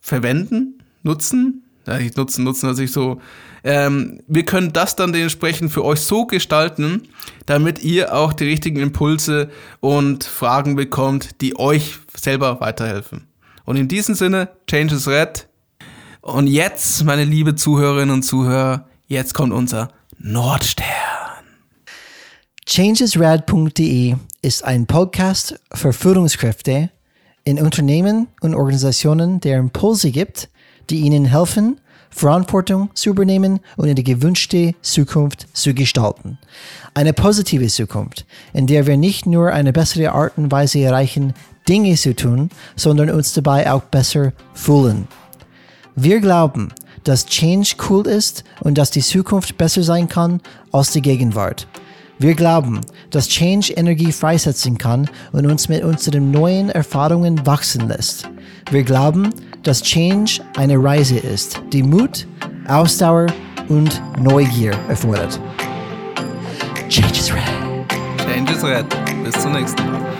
verwenden, nutzen. Ja, ich nutzen, nutzen natürlich so. Ähm, wir können das dann dementsprechend für euch so gestalten, damit ihr auch die richtigen Impulse und Fragen bekommt, die euch selber weiterhelfen. Und in diesem Sinne, Change is Red. Und jetzt, meine liebe Zuhörerinnen und Zuhörer, jetzt kommt unser Nordstern. Changesrad.de ist ein Podcast für Führungskräfte in Unternehmen und Organisationen, der Impulse gibt, die ihnen helfen, Verantwortung zu übernehmen und in die gewünschte Zukunft zu gestalten. Eine positive Zukunft, in der wir nicht nur eine bessere Art und Weise erreichen, Dinge zu tun, sondern uns dabei auch besser fühlen. Wir glauben, dass Change cool ist und dass die Zukunft besser sein kann als die Gegenwart. Wir glauben, dass Change Energie freisetzen kann und uns mit unseren neuen Erfahrungen wachsen lässt. Wir glauben, dass Change eine Reise ist, die Mut, Ausdauer und Neugier erfordert. Change is red. Change is red. Bis zum nächsten Mal.